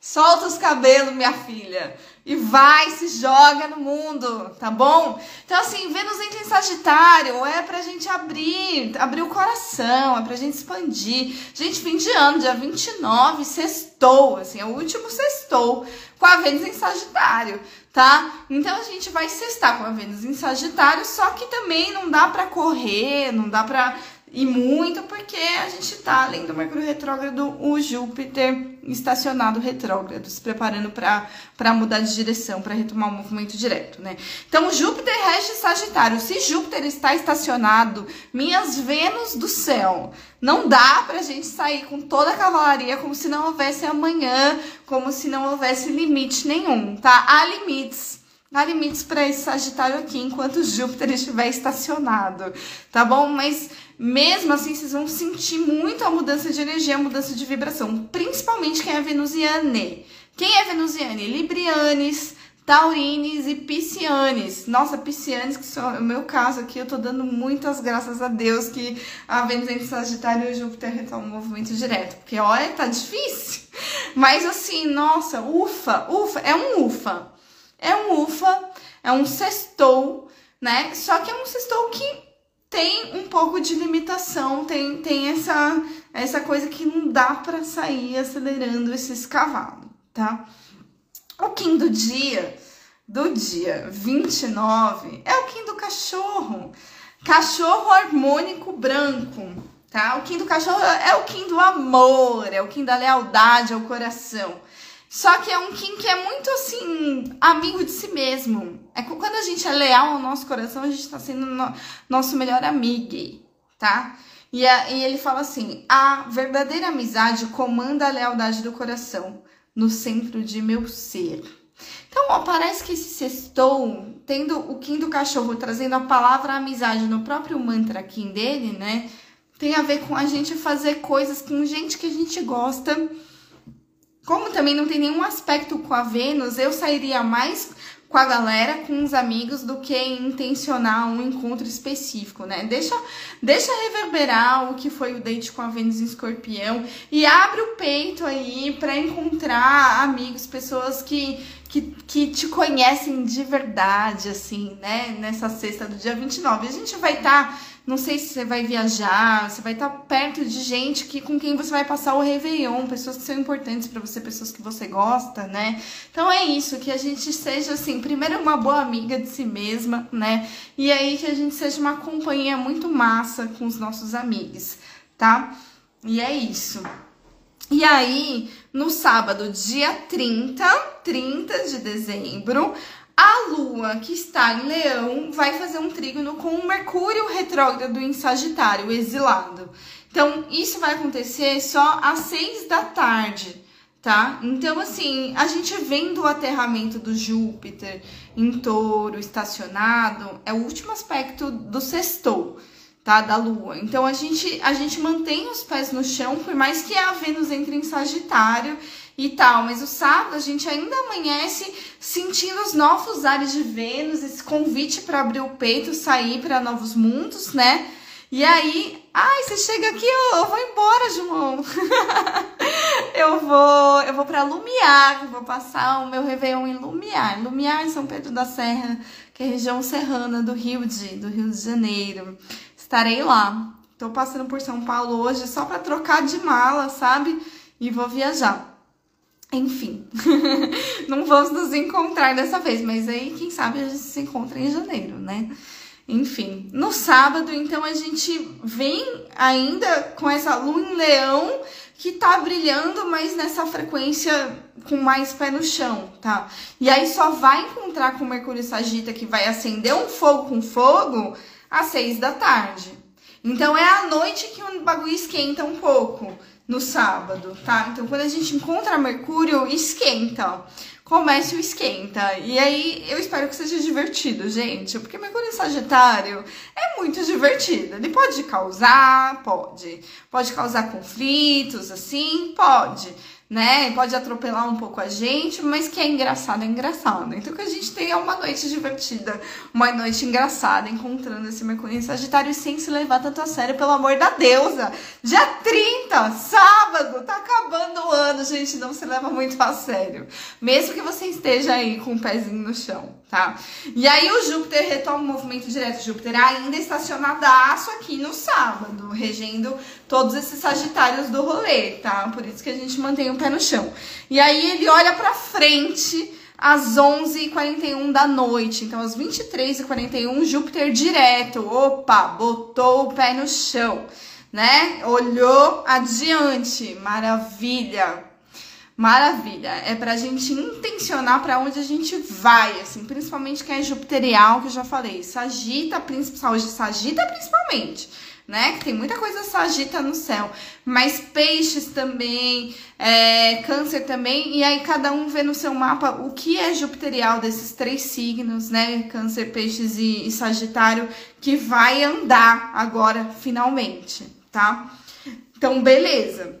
Solta os cabelos, minha filha e vai, se joga no mundo, tá bom? Então, assim, Vênus entra em Sagitário é pra gente abrir, abrir o coração, é pra gente expandir. Gente, fim de ano, dia 29, sextou, assim, é o último sextou com a Vênus em Sagitário, tá? Então a gente vai sextar com a Vênus em Sagitário, só que também não dá pra correr, não dá pra e muito porque a gente está além do Mercúrio retrógrado, o Júpiter estacionado retrógrado, se preparando para mudar de direção, para retomar o movimento direto, né? Então, Júpiter rege Sagitário. Se Júpiter está estacionado, minhas Vênus do céu, não dá para a gente sair com toda a cavalaria como se não houvesse amanhã, como se não houvesse limite nenhum, tá? Há limites Há limites para esse Sagitário aqui enquanto Júpiter estiver estacionado, tá bom? Mas mesmo assim, vocês vão sentir muito a mudança de energia, a mudança de vibração, principalmente quem é venusiane. Quem é venusiane? Librianes, taurines e piscianes. Nossa, piscianes, que são o meu caso aqui, eu tô dando muitas graças a Deus que a Vênus entre Sagitário e Júpiter retomam um movimento direto, porque olha, tá difícil. Mas assim, nossa, ufa, ufa, é um ufa. É um ufa, é um sextou, né? Só que é um sextou que tem um pouco de limitação, tem, tem essa, essa coisa que não dá para sair acelerando esses cavalos, tá? O Kim do dia, do dia 29, é o Kim do cachorro. Cachorro harmônico branco, tá? O Kim do cachorro é o Kim do amor, é o Kim da lealdade ao coração. Só que é um Kim que é muito assim, amigo de si mesmo. É quando a gente é leal ao nosso coração, a gente tá sendo no, nosso melhor amigo, tá? E, a, e ele fala assim: a verdadeira amizade comanda a lealdade do coração no centro de meu ser. Então, ó, parece que esse sextou, tendo o Kim do cachorro trazendo a palavra amizade no próprio mantra Kim dele, né? Tem a ver com a gente fazer coisas com gente que a gente gosta como também não tem nenhum aspecto com a Vênus, eu sairia mais com a galera, com os amigos, do que intencionar um encontro específico, né? Deixa, deixa reverberar o que foi o date com a Vênus em Escorpião e abre o peito aí para encontrar amigos, pessoas que, que, que te conhecem de verdade, assim, né? Nessa sexta do dia 29. A gente vai estar. Tá não sei se você vai viajar, você vai estar perto de gente que com quem você vai passar o Réveillon, pessoas que são importantes para você, pessoas que você gosta, né? Então é isso, que a gente seja assim, primeiro uma boa amiga de si mesma, né? E aí que a gente seja uma companhia muito massa com os nossos amigos, tá? E é isso. E aí, no sábado, dia 30, 30 de dezembro, a Lua, que está em Leão, vai fazer um trígono com o Mercúrio retrógrado em Sagitário, exilado. Então, isso vai acontecer só às seis da tarde, tá? Então, assim, a gente vendo o aterramento do Júpiter em touro estacionado, é o último aspecto do sextou, tá? Da Lua. Então, a gente, a gente mantém os pés no chão, por mais que a Vênus entre em Sagitário e tal. Mas o sábado a gente ainda amanhece sentindo os novos ares de Vênus, esse convite para abrir o peito, sair para novos mundos, né? E aí, ai, você chega aqui, eu, eu vou embora, João. eu vou, eu vou para Lumiar, vou passar o meu Réveillon em Lumiar. Lumiar em São Pedro da Serra, que é a região serrana do Rio de, do Rio de Janeiro. Estarei lá. Tô passando por São Paulo hoje só para trocar de mala, sabe? E vou viajar. Enfim, não vamos nos encontrar dessa vez, mas aí quem sabe a gente se encontra em janeiro, né? Enfim, no sábado, então a gente vem ainda com essa lua em leão, que tá brilhando, mas nessa frequência com mais pé no chão, tá? E aí só vai encontrar com Mercúrio Sagita que vai acender um fogo com fogo às seis da tarde. Então é à noite que o bagulho esquenta um pouco no sábado, tá? Então quando a gente encontra Mercúrio, esquenta comece o esquenta. E aí eu espero que seja divertido, gente, porque Mercúrio em Sagitário é muito divertido. Ele pode causar, pode. Pode causar conflitos, assim, pode né? Pode atropelar um pouco a gente, mas que é engraçado, é engraçado. Então que a gente tenha uma noite divertida, uma noite engraçada, encontrando esse Mercúrio em Sagitário sem se levar tanto a sério, pelo amor da deusa. Dia 30, sábado, tá acabando o ano, gente, não se leva muito a sério. Mesmo que você esteja aí com o pezinho no chão, tá? E aí o Júpiter retoma o movimento direto. Júpiter ainda estacionadaço aqui no sábado, regendo todos esses sagitários do rolê, tá? Por isso que a gente mantém o pé no chão. E aí ele olha pra frente às 11h41 da noite. Então, às 23h41, Júpiter direto. Opa, botou o pé no chão, né? Olhou adiante. Maravilha. Maravilha. É pra gente intencionar para onde a gente vai, assim, principalmente quem é jupiterial, que eu já falei. Sagita, principalmente, sagita principalmente né? Que tem muita coisa sagita no céu. Mas peixes também, é, câncer também. E aí cada um vê no seu mapa o que é jupiterial desses três signos, né? Câncer, peixes e, e sagitário, que vai andar agora, finalmente, tá? Então, beleza.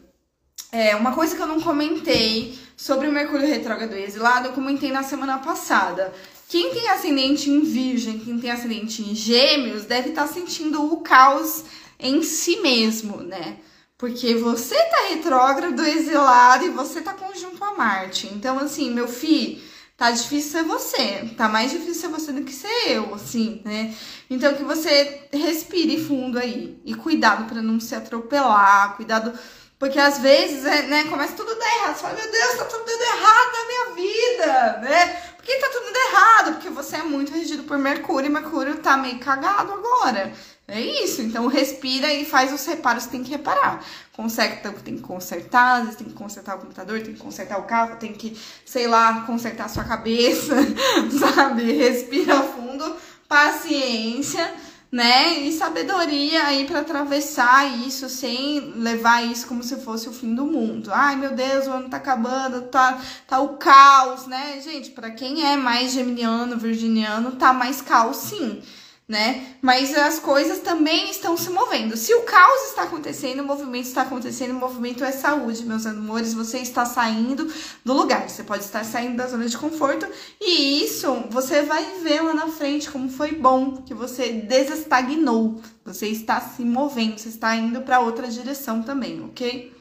É, uma coisa que eu não comentei sobre o Mercúrio retrógrado e exilado, eu comentei na semana passada. Quem tem ascendente em Virgem, quem tem ascendente em Gêmeos, deve estar tá sentindo o caos em si mesmo, né? Porque você tá retrógrado, exilado e você tá conjunto a Marte. Então, assim, meu filho, tá difícil ser você. Tá mais difícil ser você do que ser eu, assim, né? Então, que você respire fundo aí. E cuidado para não se atropelar, cuidado. Porque às vezes, é, né, começa tudo a dar errado. Você fala, meu Deus, tá tudo dando errado na minha vida, né? Que tá tudo errado? Porque você é muito regido por Mercúrio e Mercúrio tá meio cagado agora. É isso, então respira e faz os reparos que tem que reparar. Conserta o que tem que consertar, às vezes tem que consertar o computador, tem que consertar o carro, tem que, sei lá, consertar a sua cabeça, sabe? Respira fundo, paciência, né? E sabedoria aí para atravessar isso sem levar isso como se fosse o fim do mundo. Ai, meu Deus, o ano tá acabando, tá, tá o caos, né? Gente, para quem é mais geminiano, virginiano, tá mais caos sim né? Mas as coisas também estão se movendo. Se o caos está acontecendo, o movimento está acontecendo, o movimento é saúde, meus amores. Você está saindo do lugar, você pode estar saindo da zona de conforto e isso você vai ver lá na frente como foi bom que você desestagnou. Você está se movendo, você está indo para outra direção também, ok?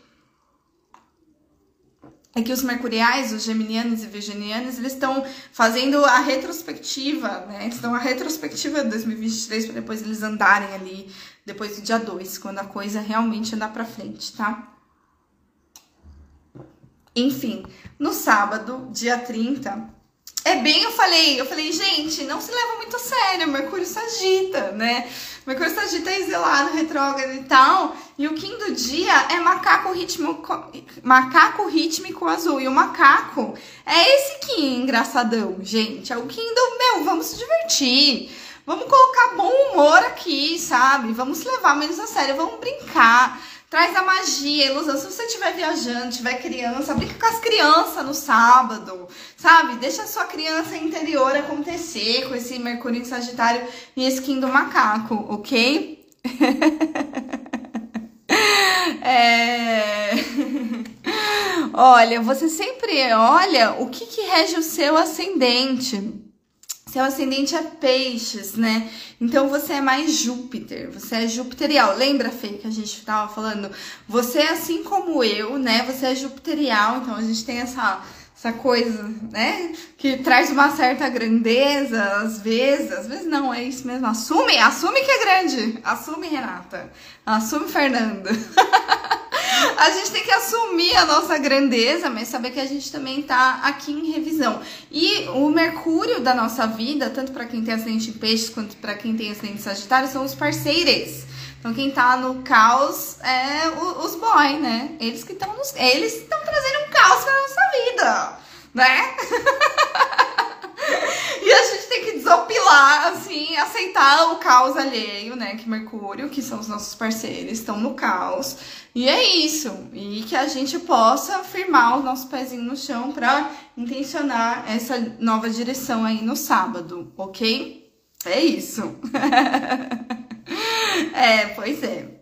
É que os mercuriais, os geminianos e virginianos, eles estão fazendo a retrospectiva, né? Estão a retrospectiva de 2023 para depois eles andarem ali depois do dia 2, quando a coisa realmente andar para frente, tá? Enfim, no sábado, dia 30, é bem, eu falei, eu falei, gente, não se leva muito a sério, Mercúrio sagita, né? Mercúrio sagita é exilado, retrógrado e tal, e o Kim do dia é macaco rítmico, macaco rítmico azul, e o macaco é esse Kim engraçadão, gente, é o Kim do, meu, vamos se divertir, vamos colocar bom humor aqui, sabe? Vamos se levar menos a sério, vamos brincar, Traz a magia, a ilusão. Se você estiver viajando, tiver criança, brinca com as crianças no sábado, sabe? Deixa a sua criança interior acontecer com esse Mercúrio em Sagitário e esse do Macaco, ok? é... olha, você sempre olha o que, que rege o seu ascendente. Seu ascendente é peixes, né? Então você é mais Júpiter, você é jupiterial. Lembra, Fê, que a gente tava falando? Você assim como eu, né? Você é jupiterial, então a gente tem essa, essa coisa, né? Que traz uma certa grandeza, às vezes, às vezes não, é isso mesmo. Assume, assume que é grande. Assume, Renata. Assume, Fernanda. a gente tem que assumir a nossa grandeza, mas saber que a gente também tá aqui em revisão. E o Mercúrio da nossa vida, tanto para quem tem acidente em peixes quanto para quem tem acidente em Sagitário, são os parceiros. Então quem tá no caos é os boys, né? Eles que estão. Eles estão trazendo um caos pra nossa vida, né? e a gente tem que desopilar, assim, aceitar o caos alheio, né? Que Mercúrio, que são os nossos parceiros, estão no caos. E é isso. E que a gente possa firmar o nosso pezinho no chão para intencionar essa nova direção aí no sábado, ok? É isso. é, pois é.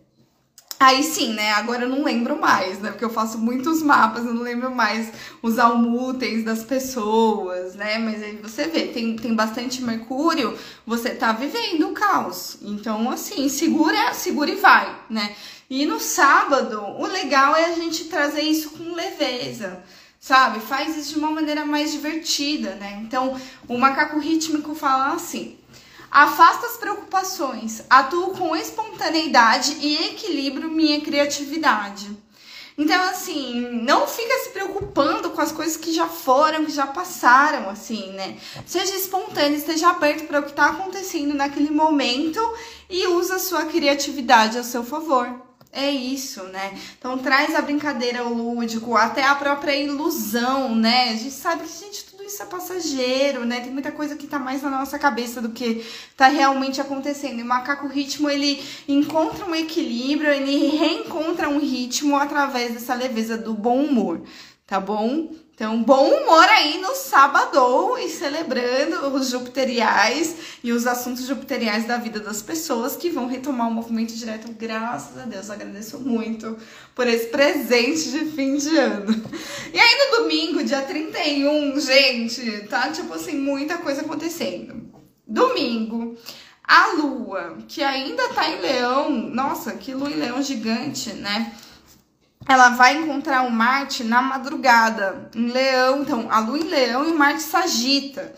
Aí sim, né? Agora eu não lembro mais, né? Porque eu faço muitos mapas, eu não lembro mais os almúteis das pessoas, né? Mas aí você vê, tem, tem bastante Mercúrio, você tá vivendo o caos. Então, assim, segura, segura e vai, né? E no sábado, o legal é a gente trazer isso com leveza sabe? Faz isso de uma maneira mais divertida, né? Então, o macaco rítmico fala assim: Afasta as preocupações, atuo com espontaneidade e equilibro minha criatividade. Então, assim, não fica se preocupando com as coisas que já foram, que já passaram, assim, né? Seja espontâneo, esteja aberto para o que está acontecendo naquele momento e usa a sua criatividade a seu favor. É isso, né? Então traz a brincadeira, o lúdico, até a própria ilusão, né? A gente sabe que, gente, isso é passageiro, né? Tem muita coisa que tá mais na nossa cabeça do que tá realmente acontecendo. E o macaco ritmo, ele encontra um equilíbrio, ele reencontra um ritmo através dessa leveza do bom humor, tá bom? Então, bom humor aí no sábado e celebrando os jupiteriais e os assuntos jupiteriais da vida das pessoas que vão retomar o movimento direto. Graças a Deus, agradeço muito por esse presente de fim de ano. E aí no domingo, dia 31, gente, tá tipo assim, muita coisa acontecendo. Domingo, a lua, que ainda tá em leão, nossa, que lua em leão gigante, né? Ela vai encontrar o Marte na madrugada, em Leão. Então, a Lua em Leão e o Marte Sagita.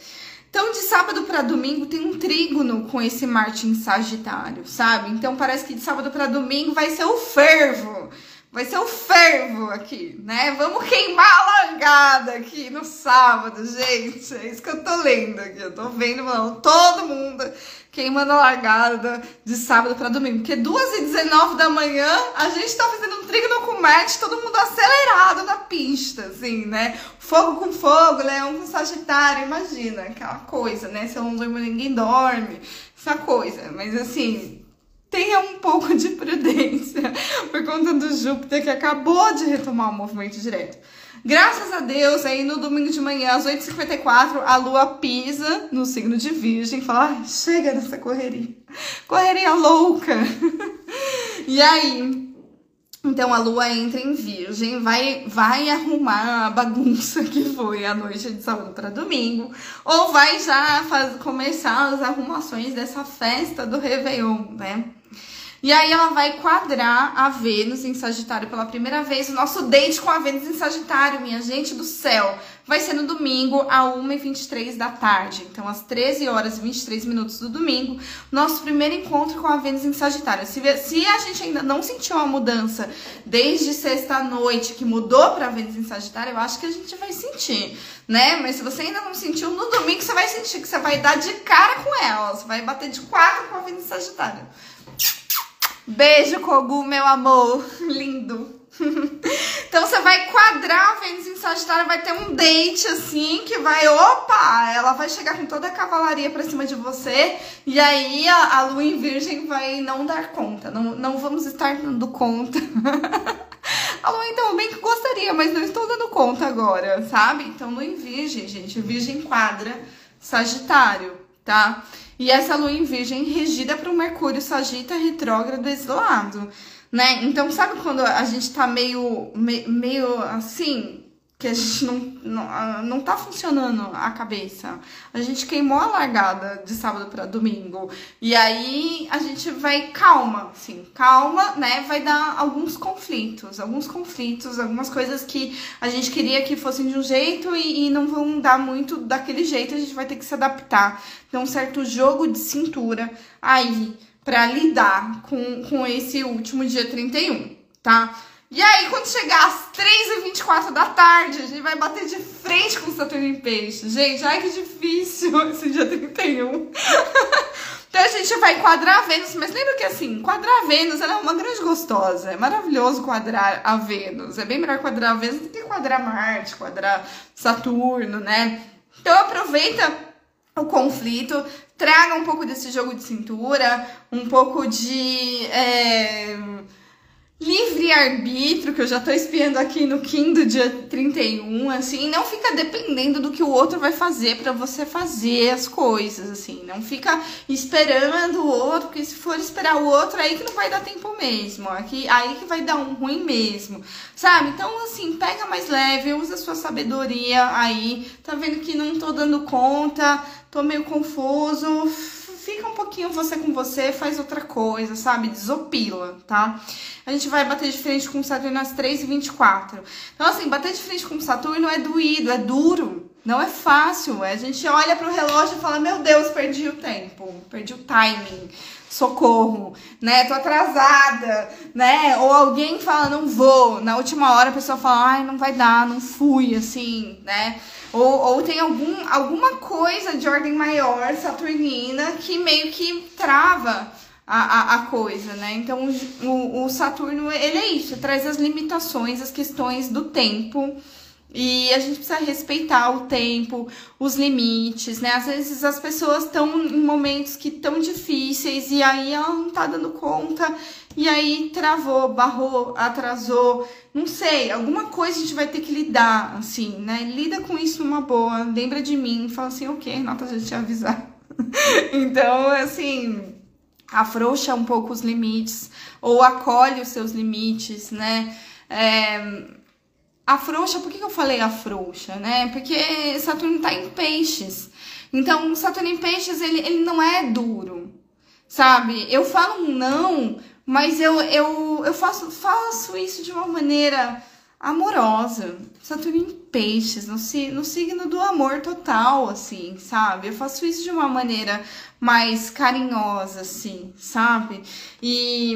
Então, de sábado para domingo tem um trígono com esse Marte em Sagitário, sabe? Então, parece que de sábado para domingo vai ser o fervo. Vai ser o fervo aqui, né? Vamos queimar a largada aqui no sábado, gente. É isso que eu tô lendo aqui. Eu tô vendo, falando, todo mundo queimando a largada de sábado para domingo. Porque 2h19 da manhã a gente tá fazendo um Marte, todo mundo acelerado na pista, assim, né? Fogo com fogo, leão com sagitário, imagina, aquela coisa, né? Se eu não durmo, ninguém dorme, essa coisa. Mas assim, tenha um pouco de prudência por conta do Júpiter que acabou de retomar o movimento direto. Graças a Deus, aí no domingo de manhã, às 8h54, a lua pisa no signo de Virgem e fala: ah, chega dessa correria. Correria louca. e aí, então a lua entra em Virgem, vai, vai arrumar a bagunça que foi a noite de sábado para domingo, ou vai já faz, começar as arrumações dessa festa do Réveillon, né? E aí ela vai quadrar a Vênus em Sagitário pela primeira vez. O nosso date com a Vênus em Sagitário, minha gente do céu, vai ser no domingo, a 1h23 da tarde. Então, às 13 horas e 23 minutos do domingo, nosso primeiro encontro com a Vênus em Sagitário. Se, se a gente ainda não sentiu a mudança desde sexta-noite, que mudou para a Vênus em Sagitário, eu acho que a gente vai sentir, né? Mas se você ainda não sentiu, no domingo você vai sentir que você vai dar de cara com ela. Você vai bater de quatro com a Vênus em Sagitário. Beijo, Kogu, meu amor. Lindo. então você vai quadrar a Vênus em Sagitário, vai ter um date assim que vai, opa, ela vai chegar com toda a cavalaria pra cima de você e aí a, a lua em Virgem vai não dar conta, não, não vamos estar dando conta. a lua então bem que gostaria, mas não estou dando conta agora, sabe? Então lua em Virgem, gente, Virgem quadra Sagitário, tá? E essa lua em virgem regida para o Mercúrio Sagita retrógrado exilado, né? Então, sabe quando a gente tá meio, meio assim, que a gente não, não, não tá funcionando a cabeça. A gente queimou a largada de sábado para domingo. E aí a gente vai calma, assim, calma, né? Vai dar alguns conflitos, alguns conflitos, algumas coisas que a gente queria que fossem de um jeito e, e não vão dar muito daquele jeito, a gente vai ter que se adaptar. Então, um certo jogo de cintura aí para lidar com, com esse último dia 31, tá? E aí, quando chegar às 3h24 da tarde, a gente vai bater de frente com o Saturno em Peixe. Gente, ai que difícil esse dia 31. então a gente vai quadrar a Vênus, mas lembra que assim, quadrar a Vênus ela é uma grande gostosa. É maravilhoso quadrar a Vênus. É bem melhor quadrar a Vênus do que quadrar Marte, quadrar Saturno, né? Então aproveita o conflito, traga um pouco desse jogo de cintura, um pouco de. É livre-arbítrio, que eu já tô espiando aqui no do dia 31, assim, não fica dependendo do que o outro vai fazer para você fazer as coisas, assim, não fica esperando o outro, porque se for esperar o outro, aí que não vai dar tempo mesmo, aqui, aí que vai dar um ruim mesmo, sabe? Então, assim, pega mais leve, usa sua sabedoria aí, tá vendo que não tô dando conta, tô meio confuso, fica um pouquinho você com você, faz outra coisa, sabe? Desopila, tá? A gente vai bater de frente com Saturno às 3h24. Então, assim, bater de frente com Saturno é doído, é duro. Não é fácil. A gente olha pro relógio e fala: Meu Deus, perdi o tempo, perdi o timing socorro, né? Tô atrasada, né? Ou alguém fala, não vou. Na última hora a pessoa fala, ai, não vai dar, não fui, assim, né? Ou, ou tem algum, alguma coisa de ordem maior, saturnina, que meio que trava a, a, a coisa, né? Então, o, o Saturno, ele é isso, traz as limitações, as questões do tempo, e a gente precisa respeitar o tempo, os limites, né? Às vezes as pessoas estão em momentos que tão difíceis e aí ela não tá dando conta e aí travou, barrou, atrasou, não sei, alguma coisa a gente vai ter que lidar, assim, né? Lida com isso numa boa, lembra de mim, fala assim, ok, Renata já te avisar. então, assim, afrouxa um pouco os limites ou acolhe os seus limites, né? É, Afrouxa, por que, que eu falei afrouxa, né? Porque Saturno tá em peixes. Então, Saturno em peixes, ele, ele não é duro, sabe? Eu falo um não, mas eu, eu, eu faço, faço isso de uma maneira amorosa. Saturno em peixes, no, no signo do amor total, assim, sabe? Eu faço isso de uma maneira mais carinhosa, assim, sabe? E,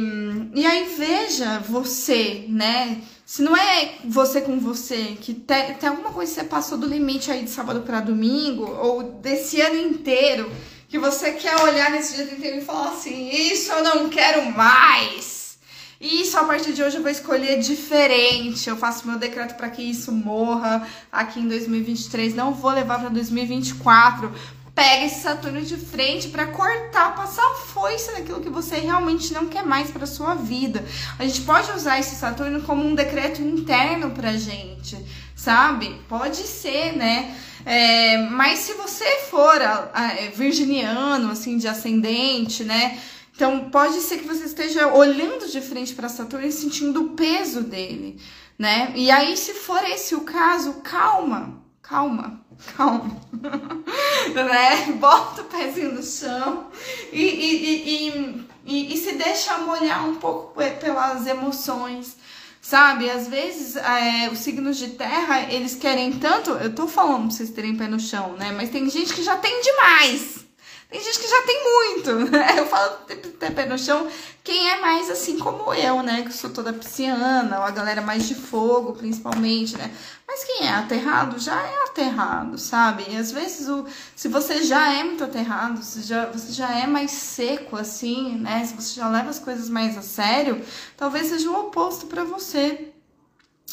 e aí veja você, né? Se não é você com você, que tem, tem alguma coisa que você passou do limite aí de sábado para domingo, ou desse ano inteiro, que você quer olhar nesse dia inteiro e falar assim: Isso eu não quero mais. Isso a partir de hoje eu vou escolher diferente. Eu faço meu decreto para que isso morra aqui em 2023. Não vou levar para 2024 pega esse Saturno de frente para cortar, passar a naquilo que você realmente não quer mais para sua vida. A gente pode usar esse Saturno como um decreto interno pra gente, sabe? Pode ser, né? É, mas se você for a, a, é, virginiano, assim, de ascendente, né? Então pode ser que você esteja olhando de frente para Saturno e sentindo o peso dele, né? E aí, se for esse o caso, calma, calma, calma, né? Bota o pezinho no chão e, e, e, e, e se deixa molhar um pouco pelas emoções, sabe? Às vezes, é, os signos de terra, eles querem tanto, eu tô falando pra vocês terem pé no chão, né? Mas tem gente que já tem demais. Tem gente que já tem muito, né? Eu falo ter pé no chão, quem é mais assim como eu, né? Que sou toda pisciana, ou a galera mais de fogo, principalmente, né? Mas quem é aterrado já é aterrado, sabe? E às vezes, o, se você já é muito aterrado, se já, você já é mais seco, assim, né? Se você já leva as coisas mais a sério, talvez seja o oposto para você.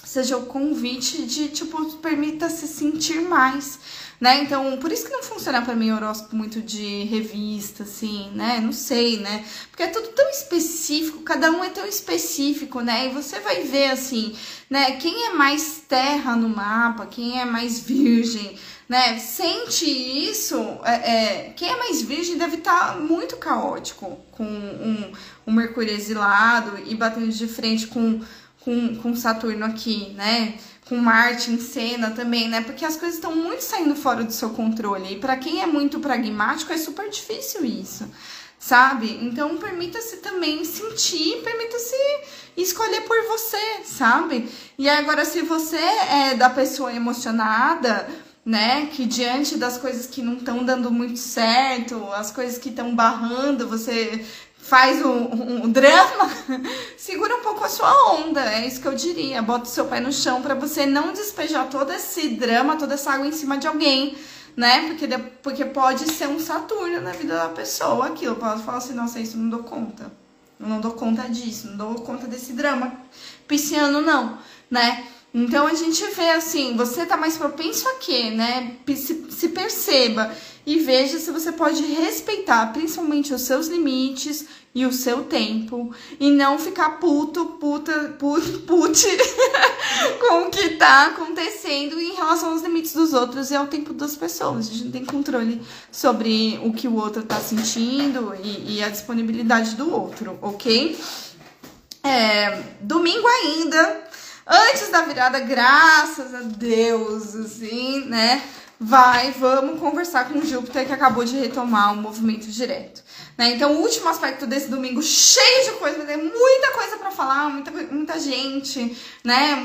Seja o convite de, tipo, permita se sentir mais né? Então, por isso que não funciona para mim horóscopo muito de revista, assim, né? Não sei, né? Porque é tudo tão específico, cada um é tão específico, né? E você vai ver, assim, né? Quem é mais terra no mapa, quem é mais virgem, né? Sente isso, é, é quem é mais virgem deve estar tá muito caótico com um, um Mercúrio exilado e batendo de frente com, com, com Saturno aqui, né? Com Marte em cena também, né? Porque as coisas estão muito saindo fora do seu controle. E para quem é muito pragmático, é super difícil isso, sabe? Então, permita-se também sentir, permita-se escolher por você, sabe? E agora, se você é da pessoa emocionada, né? Que diante das coisas que não estão dando muito certo, as coisas que estão barrando, você faz um, um, drama, segura um pouco a sua onda. É isso que eu diria. Bota o seu pé no chão para você não despejar todo esse drama, toda essa água em cima de alguém. né? Porque, porque pode ser um Saturno na vida da pessoa, aquilo. Pode falar assim, nossa, isso não dou conta. Eu não dou conta disso, não dou conta desse drama pisciano, não, né? Então a gente vê assim, você tá mais propenso a quê, né? Se, se perceba e veja se você pode respeitar principalmente os seus limites e o seu tempo e não ficar puto, puta, puto, pute com o que tá acontecendo em relação aos limites dos outros e ao tempo das pessoas. A gente não tem controle sobre o que o outro tá sentindo e, e a disponibilidade do outro, ok? É, domingo ainda, antes da virada, graças a Deus, assim, né? Vai, vamos conversar com Júpiter que acabou de retomar o movimento direto. Né? Então, o último aspecto desse domingo, cheio de coisa, tem muita coisa para falar, muita, muita gente, né?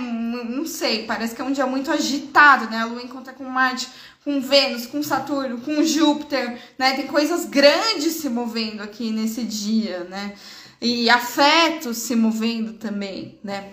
Não sei, parece que é um dia muito agitado, né? A Lua encontra com Marte, com Vênus, com Saturno, com Júpiter, né? Tem coisas grandes se movendo aqui nesse dia, né? E afetos se movendo também, né?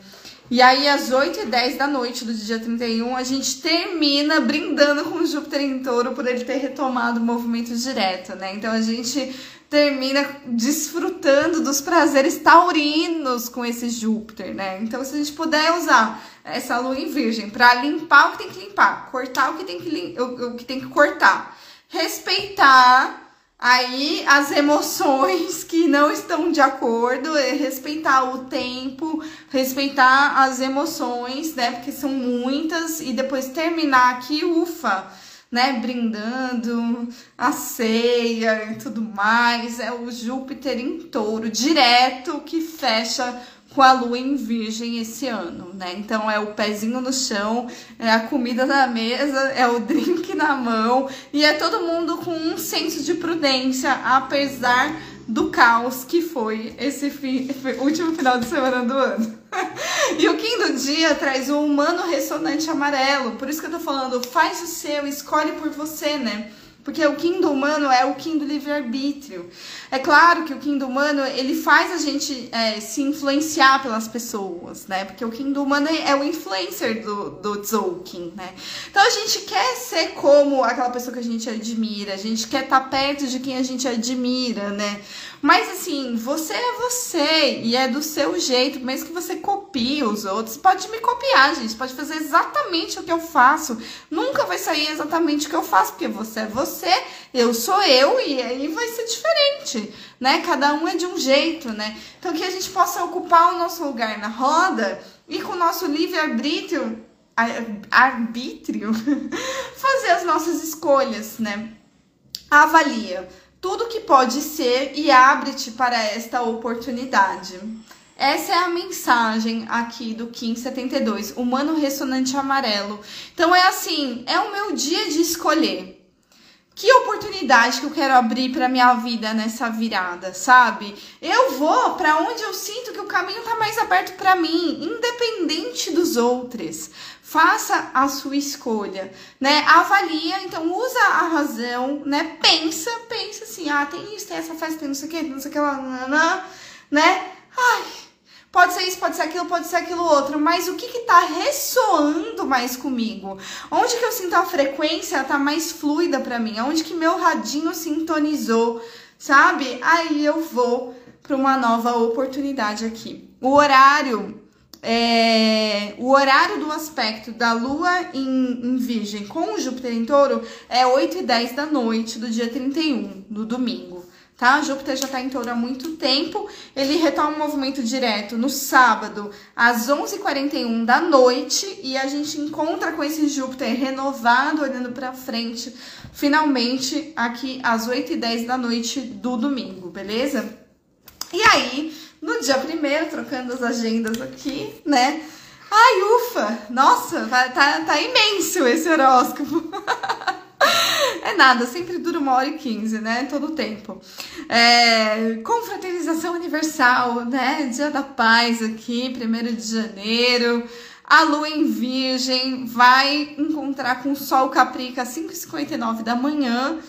E aí, às 8 e 10 da noite do dia 31, a gente termina brindando com Júpiter em touro por ele ter retomado o movimento direto, né? Então a gente termina desfrutando dos prazeres taurinos com esse Júpiter, né? Então, se a gente puder usar essa lua em virgem para limpar o que tem que limpar, cortar o que tem que, o, o que, tem que cortar, respeitar Aí as emoções que não estão de acordo, é respeitar o tempo, respeitar as emoções, né? Porque são muitas, e depois terminar aqui, ufa, né? Brindando a ceia e tudo mais. É o Júpiter em touro, direto, que fecha com a lua em virgem esse ano, né? Então é o pezinho no chão, é a comida na mesa, é o drink na mão e é todo mundo com um senso de prudência, apesar do caos que foi esse fim, último final de semana do ano. e o do dia traz o humano ressonante amarelo, por isso que eu tô falando, faz o seu, escolhe por você, né? Porque o Kim do humano é o Kim do livre-arbítrio. É claro que o Kim do humano, ele faz a gente é, se influenciar pelas pessoas, né? Porque o Kim do humano é o influencer do, do Tzolk'in, né? Então a gente quer ser como aquela pessoa que a gente admira, a gente quer estar perto de quem a gente admira, né? Mas assim, você é você e é do seu jeito, mesmo que você copie os outros. Pode me copiar, gente, pode fazer exatamente o que eu faço. Nunca vai sair exatamente o que eu faço, porque você é você, eu sou eu e aí vai ser diferente, né? Cada um é de um jeito, né? Então que a gente possa ocupar o nosso lugar na roda e com o nosso livre-arbítrio arbítrio fazer as nossas escolhas, né? Avalia tudo que pode ser e abre-te para esta oportunidade. Essa é a mensagem aqui do Kim 72, Humano Ressonante Amarelo. Então é assim, é o meu dia de escolher. Que oportunidade que eu quero abrir para minha vida nessa virada, sabe? Eu vou para onde eu sinto que o caminho tá mais aberto para mim, independente dos outros faça a sua escolha, né? Avalia, então usa a razão, né? Pensa, pensa assim, ah, tem isso, tem essa festa, tem não sei o que, não sei o que lá, né? Ai, pode ser isso, pode ser aquilo, pode ser aquilo outro, mas o que que tá ressoando mais comigo? Onde que eu sinto a frequência tá mais fluida para mim? Onde que meu radinho sintonizou, sabe? Aí eu vou para uma nova oportunidade aqui. O horário é, o horário do aspecto da Lua em, em, Virgem com Júpiter em Touro é 8 e 10 da noite do dia 31, do domingo. Tá? Júpiter já está em touro há muito tempo. Ele retoma o movimento direto no sábado, às 11h41 da noite. E a gente encontra com esse Júpiter renovado, olhando para frente, finalmente aqui às 8h10 da noite do domingo, beleza? E aí, no dia primeiro, trocando as agendas aqui, né? Ai, ufa! Nossa, tá, tá, imenso esse horóscopo. É nada, sempre dura uma hora e quinze, né? Todo o tempo. É, confraternização universal, né? Dia da paz aqui, primeiro de janeiro. A lua em virgem vai encontrar com o sol caprica às 5h59 da manhã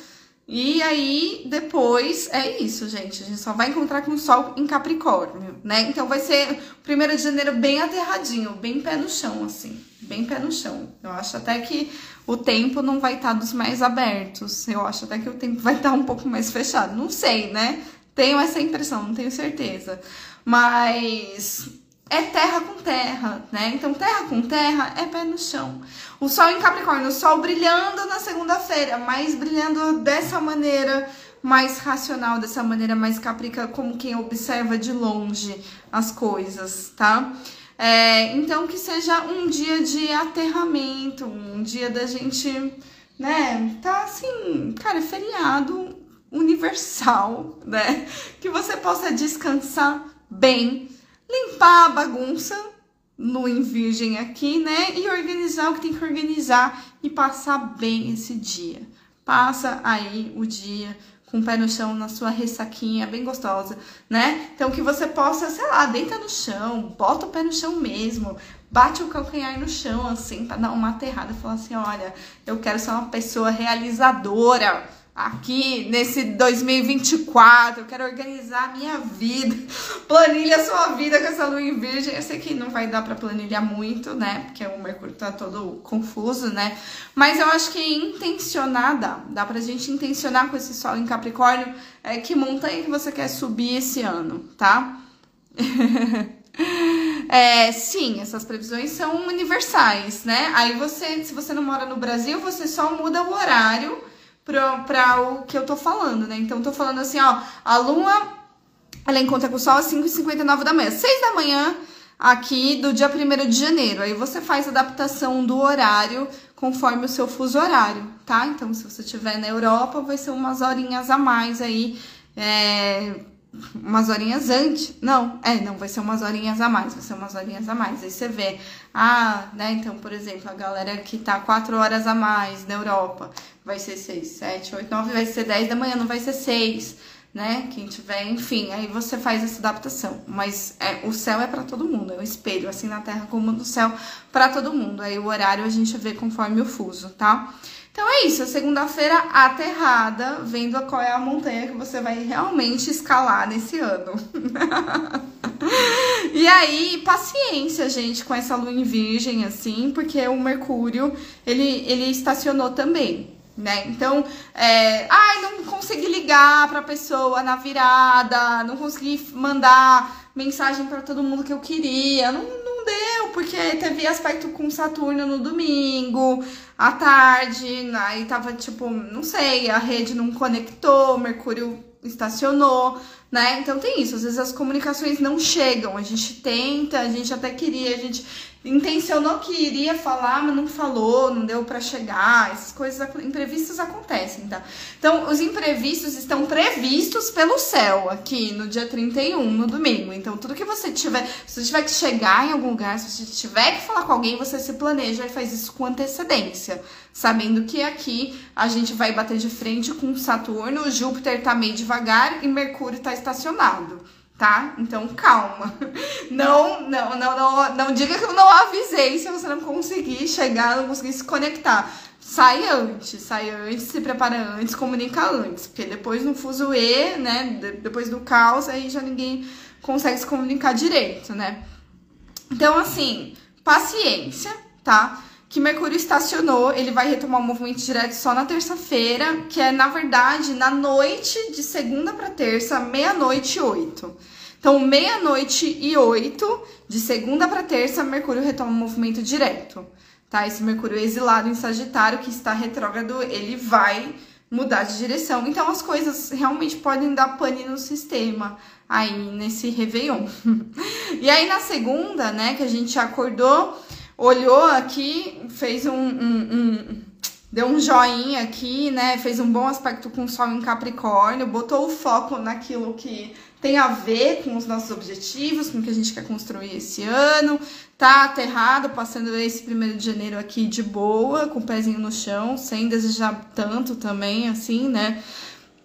E aí, depois, é isso, gente. A gente só vai encontrar com o Sol em Capricórnio, né? Então vai ser primeiro de janeiro bem aterradinho, bem pé no chão, assim. Bem pé no chão. Eu acho até que o tempo não vai estar dos mais abertos. Eu acho até que o tempo vai estar um pouco mais fechado. Não sei, né? Tenho essa impressão, não tenho certeza. Mas é terra com terra, né? Então, terra com terra é pé no chão. O sol em Capricórnio, o sol brilhando na segunda-feira, mas brilhando dessa maneira mais racional, dessa maneira mais caprica, como quem observa de longe as coisas, tá? É, então, que seja um dia de aterramento, um dia da gente, né? Tá assim, cara, é feriado universal, né? Que você possa descansar bem limpar a bagunça no em virgem aqui, né? E organizar o que tem que organizar e passar bem esse dia. Passa aí o dia com o pé no chão na sua ressaquinha bem gostosa, né? Então que você possa, sei lá, deita no chão, bota o pé no chão mesmo, bate o calcanhar no chão assim para dar uma aterrada e falar assim, olha, eu quero ser uma pessoa realizadora aqui nesse 2024, eu quero organizar a minha vida. Planilha a sua vida com essa lua em virgem. Eu sei que não vai dar para planilhar muito, né? Porque o Mercúrio tá todo confuso, né? Mas eu acho que intencionar dá. Dá pra gente intencionar com esse sol em Capricórnio é, que montanha que você quer subir esse ano, tá? É, sim, essas previsões são universais, né? Aí você, se você não mora no Brasil, você só muda o horário para o que eu tô falando, né? Então, tô falando assim, ó, a lua, ela encontra com o sol às 5h59 da manhã. 6 da manhã aqui do dia 1 de janeiro. Aí você faz adaptação do horário conforme o seu fuso horário, tá? Então, se você estiver na Europa, vai ser umas horinhas a mais aí, é, umas horinhas antes. Não, é, não, vai ser umas horinhas a mais, vai ser umas horinhas a mais. Aí você vê, ah, né, então, por exemplo, a galera que tá quatro horas a mais na Europa, vai ser seis, sete, oito, nove, vai ser dez da manhã, não vai ser seis, né? Quem tiver, enfim, aí você faz essa adaptação. Mas é, o céu é para todo mundo, é o espelho, assim na Terra como no céu, para todo mundo. Aí o horário a gente vê conforme o fuso, tá? Então é isso, segunda-feira aterrada, vendo qual é a montanha que você vai realmente escalar nesse ano. e aí, paciência, gente, com essa lua em virgem, assim, porque o Mercúrio, ele, ele estacionou também, né? Então, é, ai, não consegui ligar pra pessoa na virada, não consegui mandar mensagem para todo mundo que eu queria, não, não deu, porque teve aspecto com Saturno no domingo, à tarde, aí tava tipo, não sei, a rede não conectou, Mercúrio estacionou, né? Então tem isso, às vezes as comunicações não chegam, a gente tenta, a gente até queria, a gente intencionou que iria falar, mas não falou, não deu para chegar. Essas coisas imprevistas acontecem, tá? Então, os imprevistos estão previstos pelo céu aqui no dia 31, no domingo. Então, tudo que você tiver, se você tiver que chegar em algum lugar, se você tiver que falar com alguém, você se planeja e faz isso com antecedência, sabendo que aqui a gente vai bater de frente com Saturno, Júpiter tá meio devagar e Mercúrio tá estacionado tá? Então calma. Não, não, não, não, não diga que eu não avisei se você não conseguir chegar, não conseguir se conectar. Sai antes, sai antes, se prepara antes, comunica antes, porque depois no fuso E, né, depois do caos, aí já ninguém consegue se comunicar direito, né? Então, assim, paciência, tá? Que Mercúrio estacionou, ele vai retomar o movimento direto só na terça-feira, que é, na verdade, na noite de segunda para terça, meia-noite e oito. Então, meia-noite e oito, de segunda para terça, Mercúrio retoma o movimento direto, tá? Esse Mercúrio exilado em Sagitário, que está retrógrado, ele vai mudar de direção. Então, as coisas realmente podem dar pane no sistema aí nesse Réveillon. e aí, na segunda, né, que a gente acordou, olhou aqui, fez um, um, um deu um joinha aqui, né? Fez um bom aspecto com o Sol em Capricórnio, botou o foco naquilo que tem a ver com os nossos objetivos, com o que a gente quer construir esse ano, tá aterrado, passando esse primeiro de janeiro aqui de boa, com o pezinho no chão, sem desejar tanto também, assim, né?